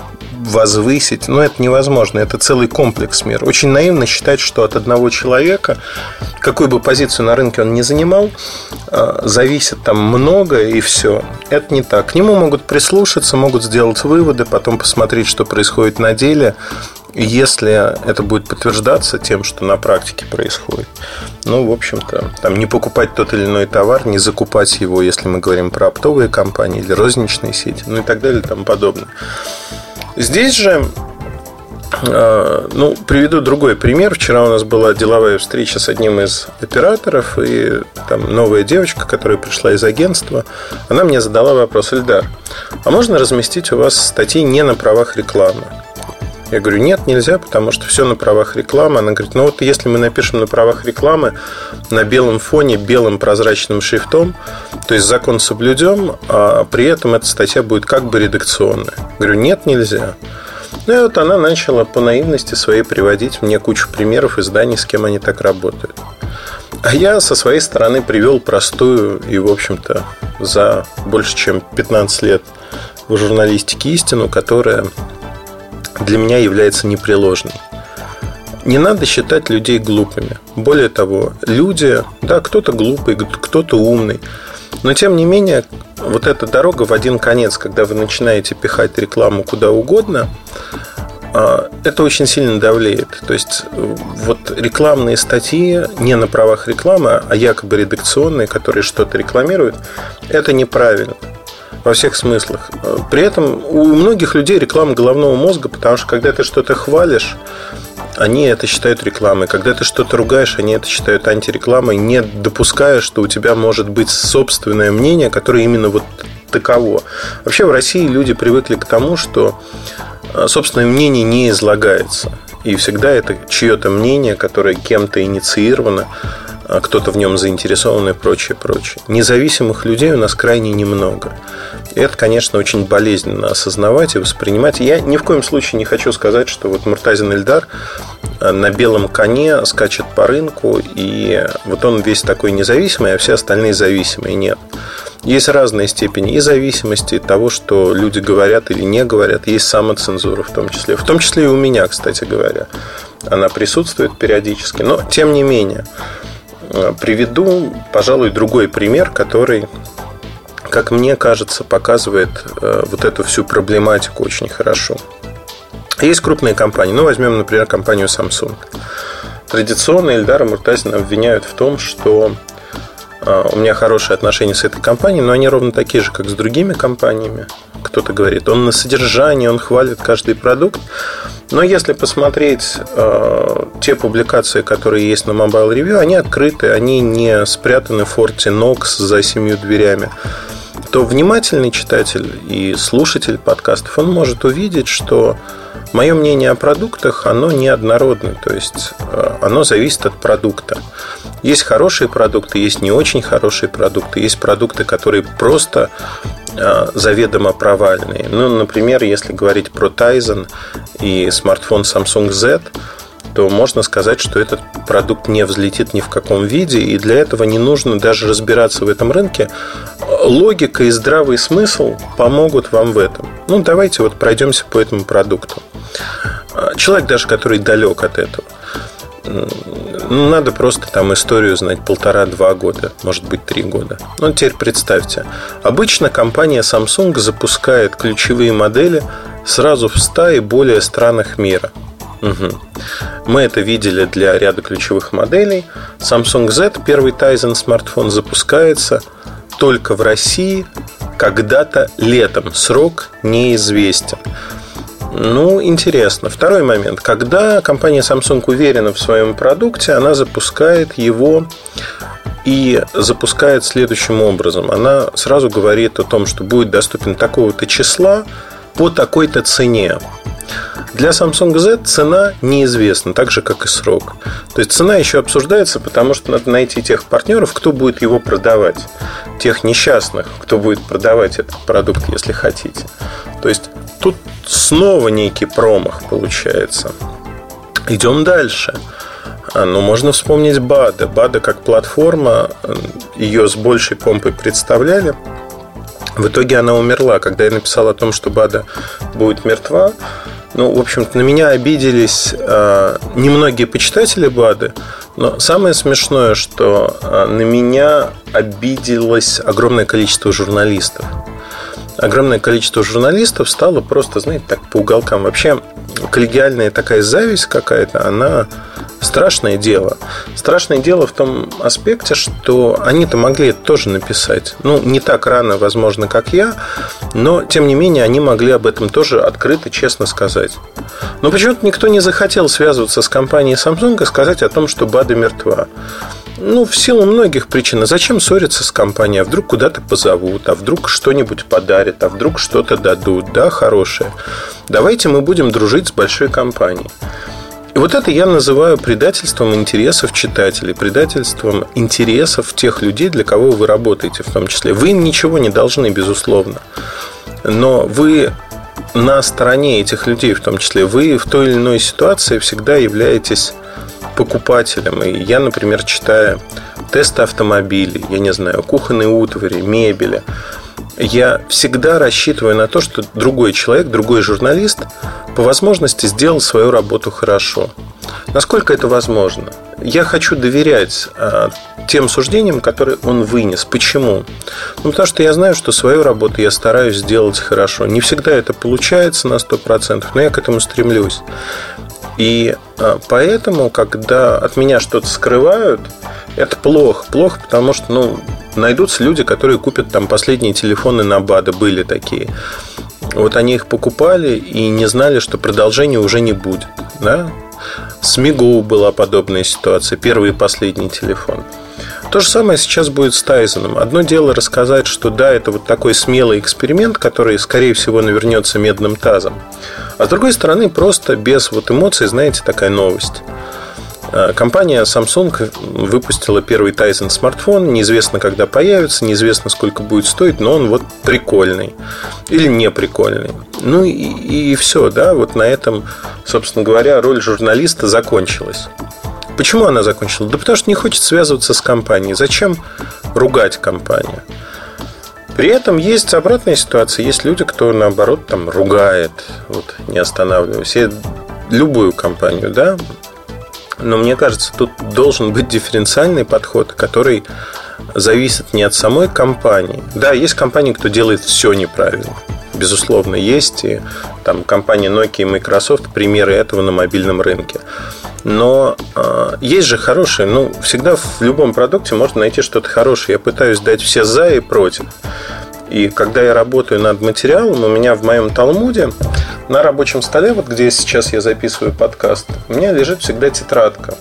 возвысить, но это невозможно. Это целый комплекс мер. Очень наивно считать, что от одного человека, какую бы позицию на рынке он ни занимал, а, зависит там много и все. Это не так. К нему могут прислушаться, могут сделать выводы, потом посмотреть, что происходит на деле. Если это будет подтверждаться тем, что на практике происходит, ну, в общем-то, там не покупать тот или иной товар, не закупать его, если мы говорим про оптовые компании или розничные сети, ну и так далее и тому подобное. Здесь же э, ну, приведу другой пример. Вчера у нас была деловая встреча с одним из операторов, и там новая девочка, которая пришла из агентства, она мне задала вопрос, Эльдар, а можно разместить у вас статьи не на правах рекламы? Я говорю, нет, нельзя, потому что все на правах рекламы. Она говорит, ну вот если мы напишем на правах рекламы на белом фоне, белым прозрачным шрифтом, то есть закон соблюдем, а при этом эта статья будет как бы редакционная. Говорю, нет, нельзя. Ну и вот она начала по наивности своей приводить мне кучу примеров изданий, с кем они так работают. А я со своей стороны привел простую и, в общем-то, за больше чем 15 лет в журналистике истину, которая для меня является непреложной. Не надо считать людей глупыми. Более того, люди, да, кто-то глупый, кто-то умный, но тем не менее, вот эта дорога в один конец, когда вы начинаете пихать рекламу куда угодно, а, это очень сильно давлеет. То есть вот рекламные статьи не на правах рекламы, а якобы редакционные, которые что-то рекламируют, это неправильно во всех смыслах. При этом у многих людей реклама головного мозга, потому что когда ты что-то хвалишь, они это считают рекламой. Когда ты что-то ругаешь, они это считают антирекламой, не допуская, что у тебя может быть собственное мнение, которое именно вот таково. Вообще в России люди привыкли к тому, что а, собственное мнение не излагается. И всегда это чье-то мнение, которое кем-то инициировано, а кто-то в нем заинтересован и прочее, прочее. Независимых людей у нас крайне немного. И это, конечно, очень болезненно осознавать и воспринимать. Я ни в коем случае не хочу сказать, что вот Муртазин Эльдар э, на белом коне скачет по рынку, и вот он весь такой независимый, а все остальные зависимые. Нет. Есть разные степени и зависимости от того, что люди говорят или не говорят. Есть самоцензура в том числе. В том числе и у меня, кстати говоря. Она присутствует периодически. Но, тем не менее, Э, приведу, пожалуй, другой пример, который, как мне кажется, показывает э, вот эту всю проблематику очень хорошо. Есть крупные компании. Ну, возьмем, например, компанию Samsung. Традиционно Эльдара Муртазина обвиняют в том, что у меня хорошие отношения с этой компанией, но они ровно такие же, как с другими компаниями. Кто-то говорит, он на содержании, он хвалит каждый продукт. Но если посмотреть э, те публикации, которые есть на Mobile Review, они открыты, они не спрятаны в форте Knox за семью дверями то внимательный читатель и слушатель подкастов, он может увидеть, что мое мнение о продуктах, оно неоднородно, то есть э, оно зависит от продукта. Есть хорошие продукты, есть не очень хорошие продукты, есть продукты, которые просто Э, заведомо провальные. Ну, например, если говорить про Tizen и смартфон Samsung Z, то можно сказать, что этот продукт не взлетит ни в каком виде, и для этого не нужно даже разбираться в этом рынке. Логика и здравый смысл помогут вам в этом. Ну, давайте вот пройдемся по этому продукту. Э, человек даже, который далек от этого – ну, надо просто там историю знать полтора-два года, может быть, три года. Ну, теперь представьте. Обычно компания Samsung запускает ключевые модели сразу в 100 и более странах мира. Угу. Мы это видели для ряда ключевых моделей. Samsung Z, первый Tizen смартфон, запускается только в России когда-то летом. Срок неизвестен. Ну, интересно. Второй момент. Когда компания Samsung уверена в своем продукте, она запускает его и запускает следующим образом. Она сразу говорит о том, что будет доступен такого-то числа по такой-то цене. Для Samsung Z цена неизвестна, так же, как и срок. То есть цена еще обсуждается, потому что надо найти тех партнеров, кто будет его продавать. Тех несчастных, кто будет продавать этот продукт, если хотите. То есть тут снова некий промах получается. Идем дальше. А, ну, можно вспомнить БАДа. БАДа как платформа, ее с большей помпой представляли. В итоге она умерла. Когда я написал о том, что БАДа будет мертва, ну, в общем-то, на меня обиделись э, немногие почитатели БАДы, но самое смешное, что э, на меня обиделось огромное количество журналистов огромное количество журналистов стало просто, знаете, так по уголкам. Вообще коллегиальная такая зависть какая-то, она страшное дело. Страшное дело в том аспекте, что они-то могли это тоже написать. Ну, не так рано, возможно, как я, но, тем не менее, они могли об этом тоже открыто, честно сказать. Но почему-то никто не захотел связываться с компанией Samsung и сказать о том, что БАДа мертва. Ну, в силу многих причин. А зачем ссориться с компанией? А вдруг куда-то позовут, а вдруг что-нибудь подарят, а вдруг что-то дадут, да, хорошее. Давайте мы будем дружить с большой компанией. И вот это я называю предательством интересов читателей, предательством интересов тех людей, для кого вы работаете в том числе. Вы ничего не должны, безусловно. Но вы на стороне этих людей, в том числе, вы в той или иной ситуации всегда являетесь покупателем. И я, например, читаю тесты автомобилей, я не знаю, кухонные утвари, мебели, я всегда рассчитываю на то, что другой человек, другой журналист по возможности сделал свою работу хорошо. Насколько это возможно? Я хочу доверять а, тем суждениям, которые он вынес. Почему? Ну, потому что я знаю, что свою работу я стараюсь сделать хорошо. Не всегда это получается на 100%, но я к этому стремлюсь. И а, поэтому, когда от меня что-то скрывают, это плохо. Плохо, потому что, ну, найдутся люди, которые купят там последние телефоны на БАДа, были такие. Вот они их покупали и не знали, что продолжения уже не будет. Да? С Мигоу была подобная ситуация, первый и последний телефон. То же самое сейчас будет с Тайзеном. Одно дело рассказать, что да, это вот такой смелый эксперимент, который, скорее всего, навернется медным тазом. А с другой стороны, просто без вот эмоций, знаете, такая новость. Э, компания Samsung выпустила первый Tizen смартфон. Неизвестно, когда появится, неизвестно, сколько будет стоить, но он вот прикольный. Или не прикольный. Ну и, и все, да, вот на этом, собственно говоря, роль журналиста закончилась. Почему она закончилась? Да потому что не хочет связываться с компанией. Зачем ругать компанию? При этом есть обратная ситуация. Есть люди, кто, наоборот, там ругает, вот, не останавливаясь. И любую компанию, да, но мне кажется, тут должен быть дифференциальный подход, который зависит не от самой компании. Да, есть компании, кто делает все неправильно. Безусловно, есть. И там компании Nokia и Microsoft примеры этого на мобильном рынке. Но э, есть же хорошие, ну, всегда в любом продукте можно найти что-то хорошее. Я пытаюсь дать все за и против. И когда я работаю над материалом, у меня в моем Талмуде на рабочем столе, вот где сейчас я записываю подкаст, у меня лежит всегда тетрадка.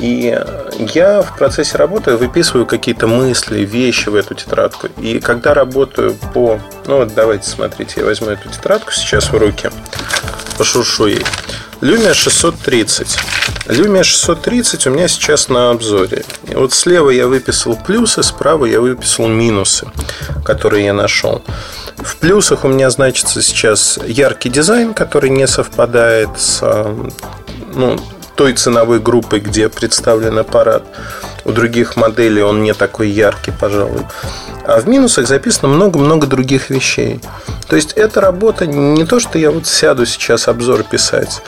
И я в процессе работы выписываю какие-то мысли, вещи в эту тетрадку. И когда работаю по... Ну вот давайте смотрите, я возьму эту тетрадку сейчас в руки, пошуршу ей. Lumia 630. Lumia 630 у меня сейчас на обзоре. И вот слева я выписал плюсы, справа я выписал минусы, которые я нашел. В плюсах у меня значится сейчас яркий дизайн, который не совпадает с ну, той ценовой группой, где представлен аппарат. У других моделей он не такой яркий, пожалуй. А в минусах записано много-много других вещей. То есть эта работа не то, что я вот сяду сейчас обзор писать,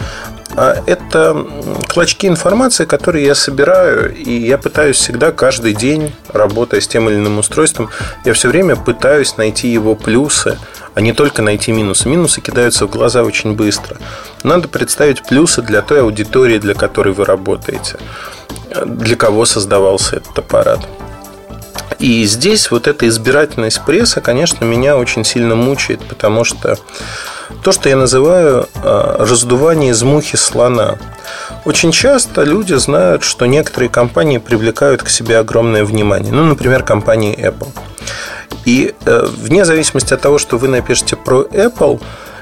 а это клочки информации, которые я собираю, и я пытаюсь всегда каждый день, работая с тем или иным устройством, я все время пытаюсь найти его плюсы, а не только найти минусы. Минусы кидаются в глаза очень быстро. Надо представить плюсы для той аудитории, для которой вы работаете, для кого создавался этот аппарат. И здесь вот эта избирательность пресса, конечно, меня очень сильно мучает, потому что то, что я называю а, раздувание из мухи слона. Очень часто люди знают, что некоторые компании привлекают к себе огромное внимание. Ну, например, компания Apple. И э, вне зависимости от того, что вы напишете про Apple,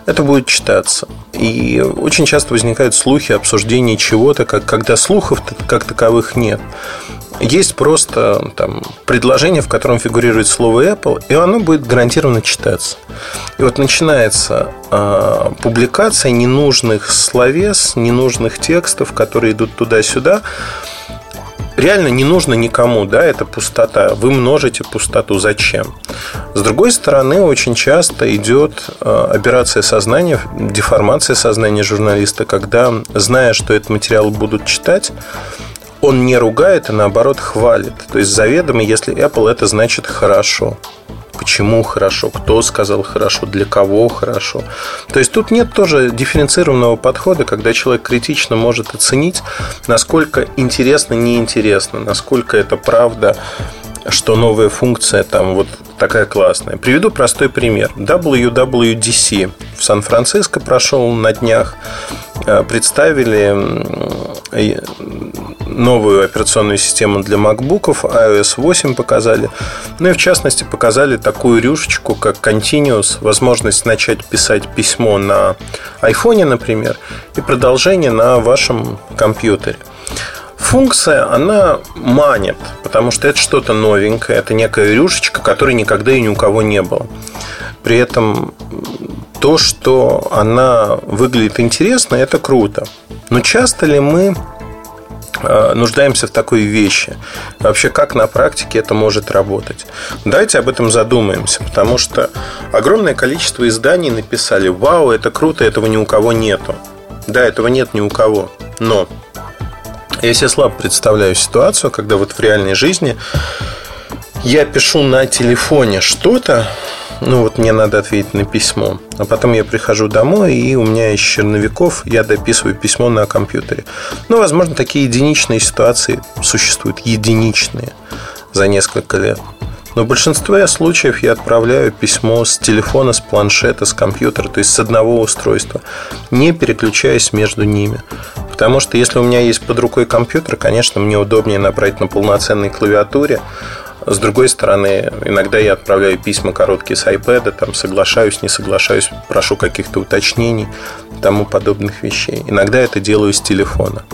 это будет читаться. И очень часто возникают слухи, обсуждения чего-то, как, когда слухов как таковых нет. Есть просто там, предложение, в котором фигурирует слово Apple, и оно будет гарантированно читаться. И вот начинается э, публикация ненужных словес, ненужных текстов, которые идут туда-сюда. Реально не нужно никому, да, это пустота. Вы множите пустоту. Зачем? С другой стороны, очень часто идет э, операция сознания, деформация сознания журналиста, когда, зная, что этот материал будут читать, он не ругает, а наоборот хвалит. То есть заведомо, если Apple, это значит хорошо. Почему хорошо? Кто сказал хорошо? Для кого хорошо? То есть тут нет тоже дифференцированного подхода, когда человек критично может оценить, насколько интересно, неинтересно, насколько это правда, что новая функция там вот такая классная. Приведу простой пример. WWDC в Сан-Франциско прошел на днях. Э, представили новую операционную систему для макбуков, iOS 8 показали. Ну и в частности показали такую рюшечку, как Continuous, возможность начать писать письмо на iPhone, например, и продолжение на вашем компьютере. Функция, она манит, потому что это что-то новенькое, это некая рюшечка, которой никогда и ни у кого не было. При этом то, что она выглядит интересно, это круто. Но часто ли мы э, нуждаемся в такой вещи. Вообще, как на практике это может работать? Давайте об этом задумаемся, потому что огромное количество изданий написали «Вау, это круто, этого ни у кого нету». Да, этого нет ни у кого, но я себе слабо представляю ситуацию, когда вот в реальной жизни я пишу на телефоне что-то, ну вот мне надо ответить на письмо. А потом я прихожу домой, и у меня из черновиков я дописываю письмо на компьютере. Ну, возможно, такие единичные ситуации существуют, единичные за несколько лет. Но в большинстве случаев я отправляю письмо с телефона, с планшета, с компьютера, то есть с одного устройства, не переключаясь между ними. Потому что если у меня есть под рукой компьютер, конечно, мне удобнее направить на полноценной клавиатуре, с другой стороны, иногда я отправляю письма короткие с iPad, там соглашаюсь, не соглашаюсь, прошу каких-то уточнений, тому подобных вещей. Иногда это делаю с телефона.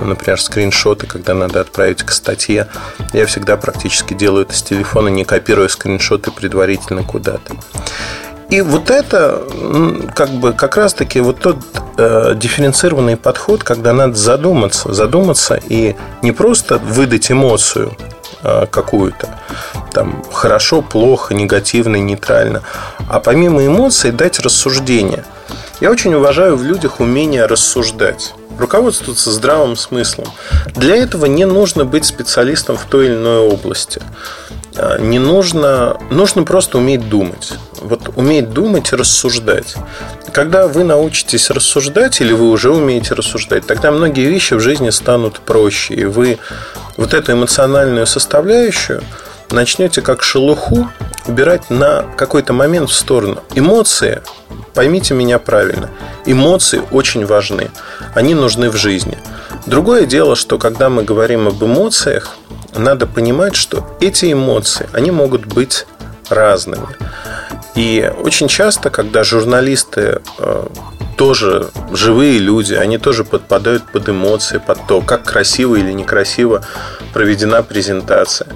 Например, скриншоты, когда надо отправить к статье. Я всегда практически делаю это с телефона, не копируя скриншоты предварительно куда-то. И вот это как бы как раз-таки вот тот э, дифференцированный подход, когда надо задуматься, задуматься и не просто выдать эмоцию, какую-то. Там хорошо, плохо, негативно, нейтрально. А помимо эмоций дать рассуждение. Я очень уважаю в людях умение рассуждать руководствоваться здравым смыслом. Для этого не нужно быть специалистом в той или иной области. Э, не нужно, нужно просто уметь думать. Вот уметь думать и рассуждать. Когда вы научитесь рассуждать, или вы уже умеете рассуждать, тогда многие вещи в жизни станут проще. И вы вот эту эмоциональную составляющую начнете как шелуху убирать на какой-то момент в сторону. Эмоции, поймите меня правильно, эмоции очень важны. Они нужны в жизни. Другое дело, что когда мы говорим об эмоциях, надо понимать, что эти эмоции, они могут быть разными. И очень часто, когда журналисты э, тоже живые люди, они тоже подпадают под эмоции, под то, как красиво или некрасиво проведена презентация.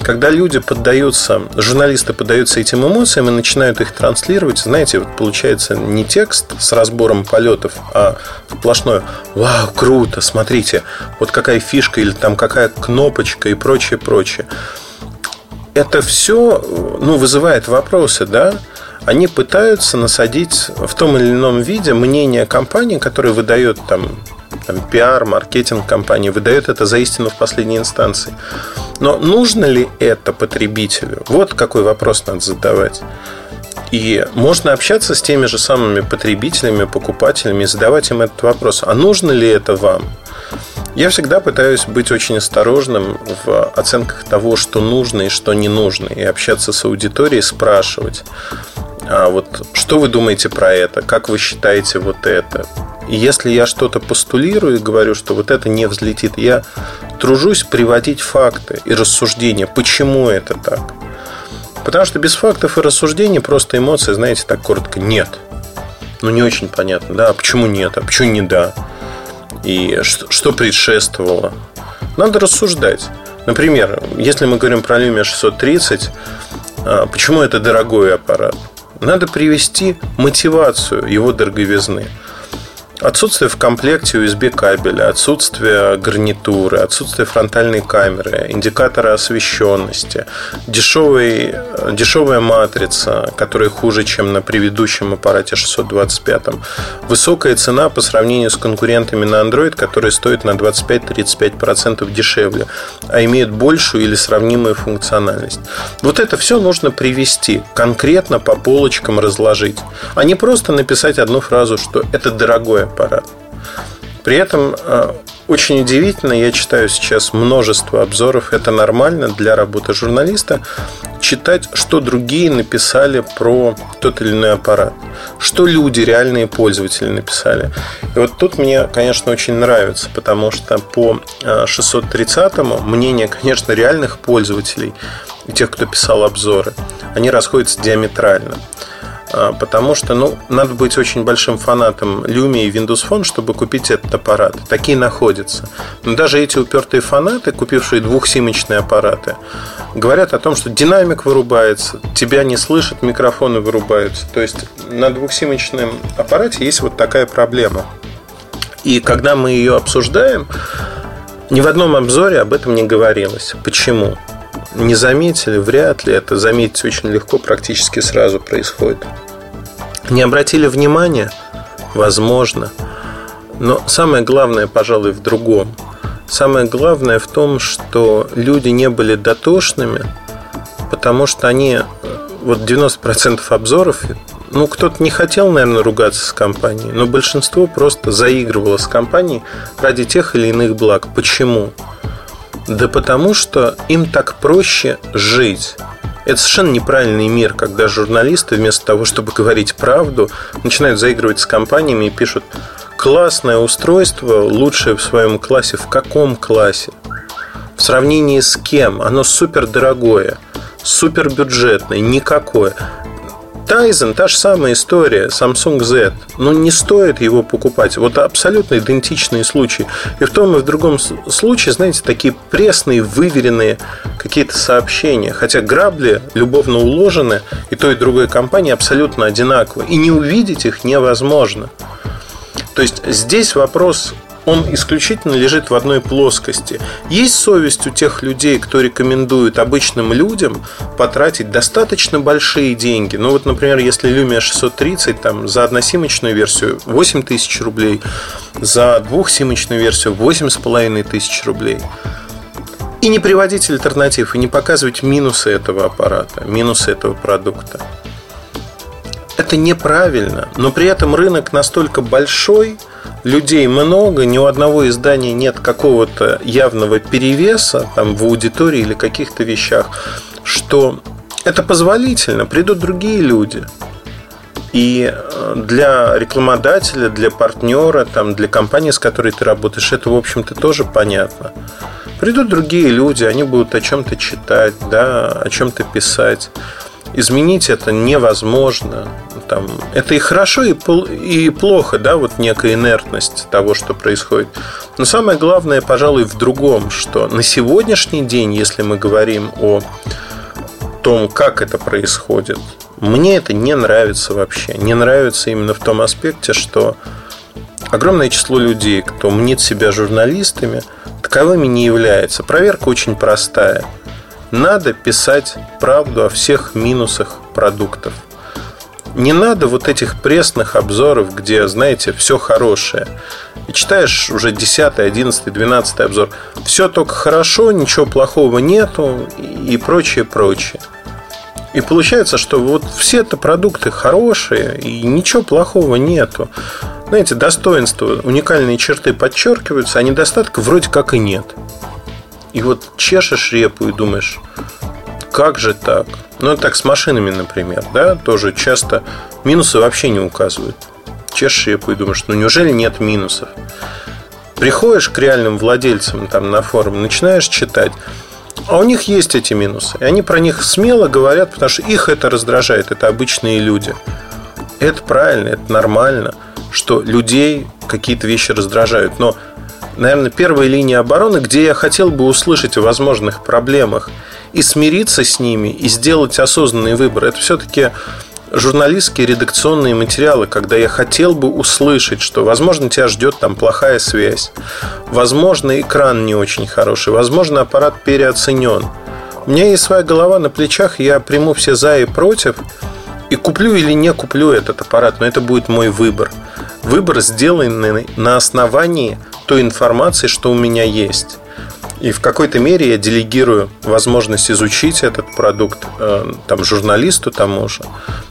Когда люди поддаются, журналисты поддаются этим эмоциям и начинают их транслировать, знаете, вот получается не текст с разбором полетов, а сплошное «Вау, круто, смотрите, вот какая фишка или там какая кнопочка и прочее, прочее». Это все ну, вызывает вопросы, да? они пытаются насадить в том или ином виде мнение компании, которая выдает там, там пиар, маркетинг компании, выдает это за истину в последней инстанции. Но нужно ли это потребителю? Вот какой вопрос надо задавать. И можно общаться с теми же самыми потребителями, покупателями и задавать им этот вопрос. А нужно ли это вам? Я всегда пытаюсь быть очень осторожным в оценках того, что нужно и что не нужно, и общаться с аудиторией, спрашивать. А вот что вы думаете про это? Как вы считаете вот это? И если я что-то постулирую и говорю, что вот это не взлетит, я тружусь приводить факты и рассуждения, почему это так. Потому что без фактов и рассуждений просто эмоции, знаете, так коротко нет. Ну, не очень понятно, да, а почему нет, а почему не да? И что, что предшествовало? Надо рассуждать. Например, если мы говорим про Lumia 630, а, почему это дорогой аппарат? Надо привести мотивацию его дороговизны. Отсутствие в комплекте USB кабеля, отсутствие гарнитуры, отсутствие фронтальной камеры, индикатора освещенности, дешевый, дешевая матрица, которая хуже, чем на предыдущем аппарате 625, высокая цена по сравнению с конкурентами на Android, которые стоят на 25-35% дешевле, а имеют большую или сравнимую функциональность. Вот это все нужно привести, конкретно по полочкам разложить, а не просто написать одну фразу, что это дорогое аппарат. При этом э, очень удивительно, я читаю сейчас множество обзоров, это нормально для работы журналиста, читать, что другие написали про тот или иной аппарат, что люди, реальные пользователи написали. И вот тут мне, конечно, очень нравится, потому что по 630-му э, мнение, конечно, реальных пользователей, тех, кто писал обзоры, они расходятся диаметрально. А, потому что, ну, надо быть очень большим фанатом Lumia и Windows Phone, чтобы купить этот аппарат. Такие находятся. Но даже эти упертые фанаты, купившие двухсимочные аппараты, говорят о том, что динамик вырубается, тебя не слышат, микрофоны вырубаются. То есть на двухсимочном аппарате есть вот такая проблема. И когда мы ее обсуждаем, ни в одном обзоре об этом не говорилось. Почему? Не заметили, вряд ли. Это заметить очень легко, практически сразу происходит. Не обратили внимания? Возможно. Но самое главное, пожалуй, в другом. Самое главное в том, что люди не были дотошными, потому что они, вот 90% обзоров, ну, кто-то не хотел, наверное, ругаться с компанией, но большинство просто заигрывало с компанией ради тех или иных благ. Почему? Да потому что им так проще жить. Это совершенно неправильный мир, когда журналисты вместо того, чтобы говорить правду, начинают заигрывать с компаниями и пишут классное устройство, лучшее в своем классе. В каком классе? В сравнении с кем? Оно супер дорогое, супер бюджетное, никакое. Tizen та же самая история, Samsung Z. Но не стоит его покупать. Вот абсолютно идентичные случаи. И в том и в другом случае, знаете, такие пресные, выверенные какие-то сообщения. Хотя грабли любовно уложены, и той, и другой компании абсолютно одинаково. И не увидеть их невозможно. То есть здесь вопрос он исключительно лежит в одной плоскости. Есть совесть у тех людей, кто рекомендует обычным людям потратить достаточно большие деньги. Ну вот, например, если Lumia 630 там, за односимочную версию 8 тысяч рублей, за двухсимочную версию 8,5 тысяч рублей. И не приводить альтернатив, и не показывать минусы этого аппарата, минусы этого продукта. Это неправильно, но при этом рынок настолько большой – людей много, ни у одного издания нет какого-то явного перевеса там, в аудитории или каких-то вещах, что это позволительно, придут другие люди. И э, для рекламодателя, для партнера, там, для компании, с которой ты работаешь, это, в общем-то, тоже понятно. Придут другие люди, они будут о чем-то читать, да, о чем-то писать изменить это невозможно. Там, это и хорошо, и, и плохо, да, вот некая инертность того, что происходит. Но самое главное, пожалуй, в другом, что на сегодняшний день, если мы говорим о том, как это происходит, мне это не нравится вообще. Не нравится именно в том аспекте, что огромное число людей, кто мнит себя журналистами, таковыми не является. Проверка очень простая – надо писать правду о всех минусах продуктов. Не надо вот этих пресных обзоров, где, знаете, все хорошее. И читаешь уже 10, 11, 12 обзор. Все только хорошо, ничего плохого нету и прочее, прочее. И получается, что вот все это продукты хорошие, и ничего плохого нету. Знаете, достоинства, уникальные черты подчеркиваются, а недостатков вроде как и нет. И вот чешешь репу и думаешь, как же так? Ну, так с машинами, например, да, тоже часто минусы вообще не указывают. Чешешь репу и думаешь, ну неужели нет минусов? Приходишь к реальным владельцам там на форум, начинаешь читать, а у них есть эти минусы. И они про них смело говорят, потому что их это раздражает, это обычные люди. Это правильно, это нормально, что людей какие-то вещи раздражают. Но наверное, первая линия обороны, где я хотел бы услышать о возможных проблемах и смириться с ними, и сделать осознанный выбор. Это все-таки журналистские редакционные материалы, когда я хотел бы услышать, что, возможно, тебя ждет там плохая связь, возможно, экран не очень хороший, возможно, аппарат переоценен. У меня есть своя голова на плечах, я приму все за и против, и куплю или не куплю этот аппарат, но это будет мой выбор. Выбор, сделанный на основании той информации, что у меня есть. И в какой-то мере я делегирую возможность изучить этот продукт э, там, журналисту тому же,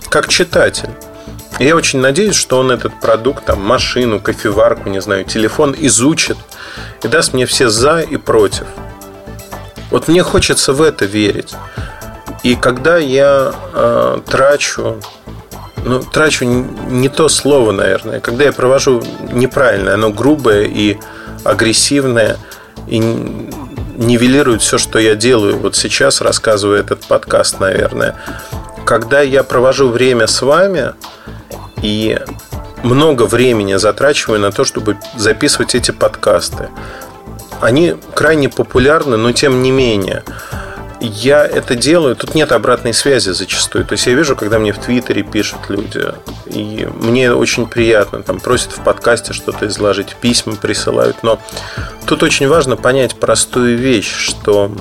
как читатель. И я очень надеюсь, что он этот продукт, там, машину, кофеварку, не знаю, телефон изучит и даст мне все за и против. Вот мне хочется в это верить. И когда я э, трачу, ну, трачу не то слово, наверное, когда я провожу неправильное, оно грубое и агрессивное, и нивелирует все, что я делаю. Вот сейчас рассказываю этот подкаст, наверное. Когда я провожу время с вами и много времени затрачиваю на то, чтобы записывать эти подкасты. Они крайне популярны, но тем не менее я это делаю, тут нет обратной связи зачастую. То есть я вижу, когда мне в Твиттере пишут люди, и мне очень приятно, там просят в подкасте что-то изложить, письма присылают, но тут очень важно понять простую вещь, что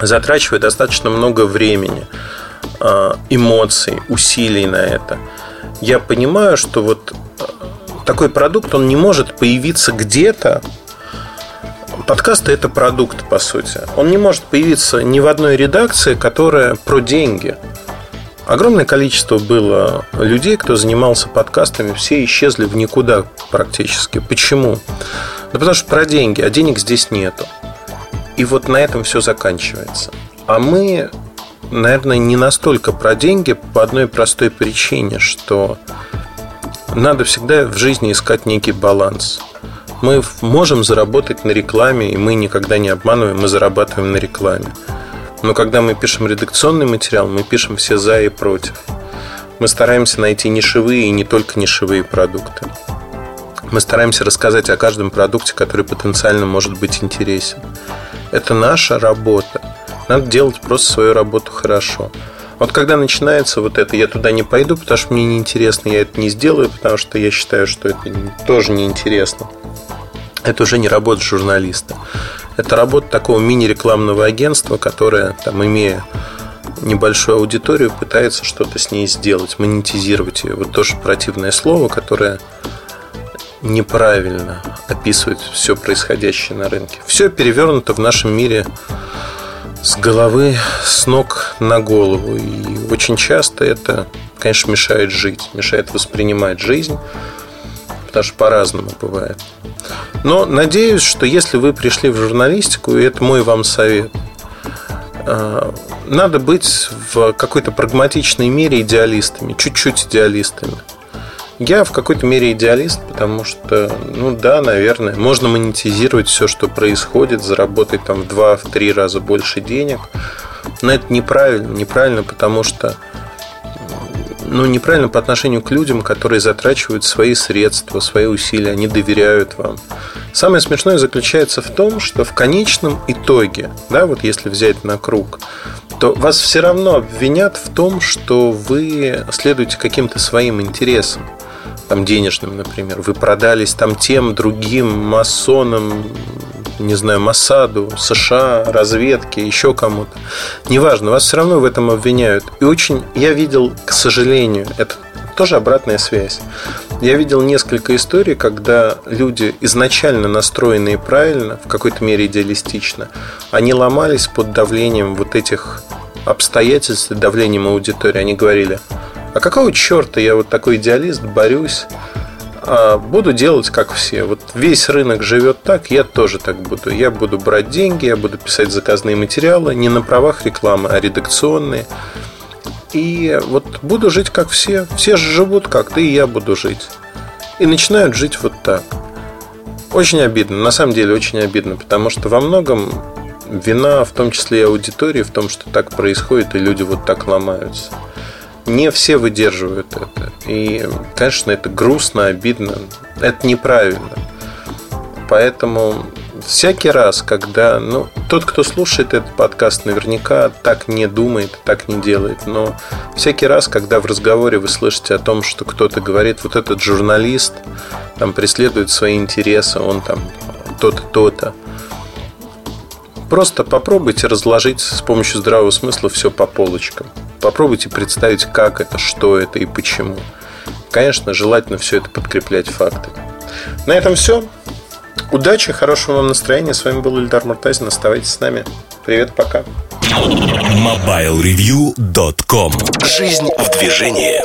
затрачивает достаточно много времени, а, эмоций, усилий на это. Я понимаю, что вот э, такой продукт, он не может появиться где-то, подкасты это продукт, по сути. Он не может появиться ни в одной редакции, которая про деньги. Огромное количество было людей, кто занимался подкастами, все исчезли в никуда практически. Почему? Да потому что про деньги, а денег здесь нету. И вот на этом все заканчивается. А мы, наверное, не настолько про деньги по одной простой причине, что надо всегда в жизни искать некий баланс. Мы можем заработать на рекламе, и мы никогда не обманываем, мы зарабатываем на рекламе. Но когда мы пишем редакционный материал, мы пишем все за и против. Мы стараемся найти нишевые и не только нишевые продукты. Мы стараемся рассказать о каждом продукте, который потенциально может быть интересен. Это наша работа. Надо делать просто свою работу хорошо. Вот когда начинается вот это, я туда не пойду, потому что мне неинтересно, я это не сделаю, потому что я считаю, что это тоже неинтересно это уже не работа журналиста. Это работа такого мини-рекламного агентства, которое, там, имея небольшую аудиторию, пытается что-то с ней сделать, монетизировать ее. Вот тоже противное слово, которое неправильно описывает все происходящее на рынке. Все перевернуто в нашем мире с головы, с ног на голову. И очень часто это, конечно, мешает жить, мешает воспринимать жизнь, потому что по-разному бывает. Но надеюсь, что если вы пришли в журналистику, и это мой вам совет, э, надо быть в какой-то прагматичной мере идеалистами, чуть-чуть идеалистами. Я в какой-то мере идеалист, потому что, ну да, наверное, можно монетизировать все, что происходит, заработать там в два-три раза больше денег. Но это неправильно. Неправильно, потому что ну, неправильно по отношению к людям, которые затрачивают свои средства, свои усилия, они доверяют вам. Самое смешное заключается в том, что в конечном итоге, да, вот если взять на круг, то вас все равно обвинят в том, что вы следуете каким-то своим интересам там денежным, например, вы продались там тем, другим масонам, не знаю, Масаду, США, разведке, еще кому-то. Неважно, вас все равно в этом обвиняют. И очень, я видел, к сожалению, это тоже обратная связь. Я видел несколько историй, когда люди, изначально настроенные правильно, в какой-то мере идеалистично, они ломались под давлением вот этих обстоятельств, давлением аудитории. Они говорили, а какого черта я вот такой идеалист, борюсь, а буду делать как все. Вот весь рынок живет так, я тоже так буду. Я буду брать деньги, я буду писать заказные материалы, не на правах рекламы, а редакционные. И вот буду жить как все. Все же живут как-то, и я буду жить. И начинают жить вот так. Очень обидно, на самом деле очень обидно, потому что во многом вина, в том числе и аудитории, в том, что так происходит, и люди вот так ломаются не все выдерживают это. И, конечно, это грустно, обидно. Это неправильно. Поэтому всякий раз, когда... Ну, тот, кто слушает этот подкаст, наверняка так не думает, так не делает. Но всякий раз, когда в разговоре вы слышите о том, что кто-то говорит, вот этот журналист там преследует свои интересы, он там то-то, то-то. Просто попробуйте разложить с помощью здравого смысла все по полочкам. Попробуйте представить, как это, что это и почему. Конечно, желательно все это подкреплять фактами. На этом все. Удачи, хорошего вам настроения. С вами был Ильдар Муртазин. Оставайтесь с нами. Привет, пока. MobileReview.com Жизнь в движении.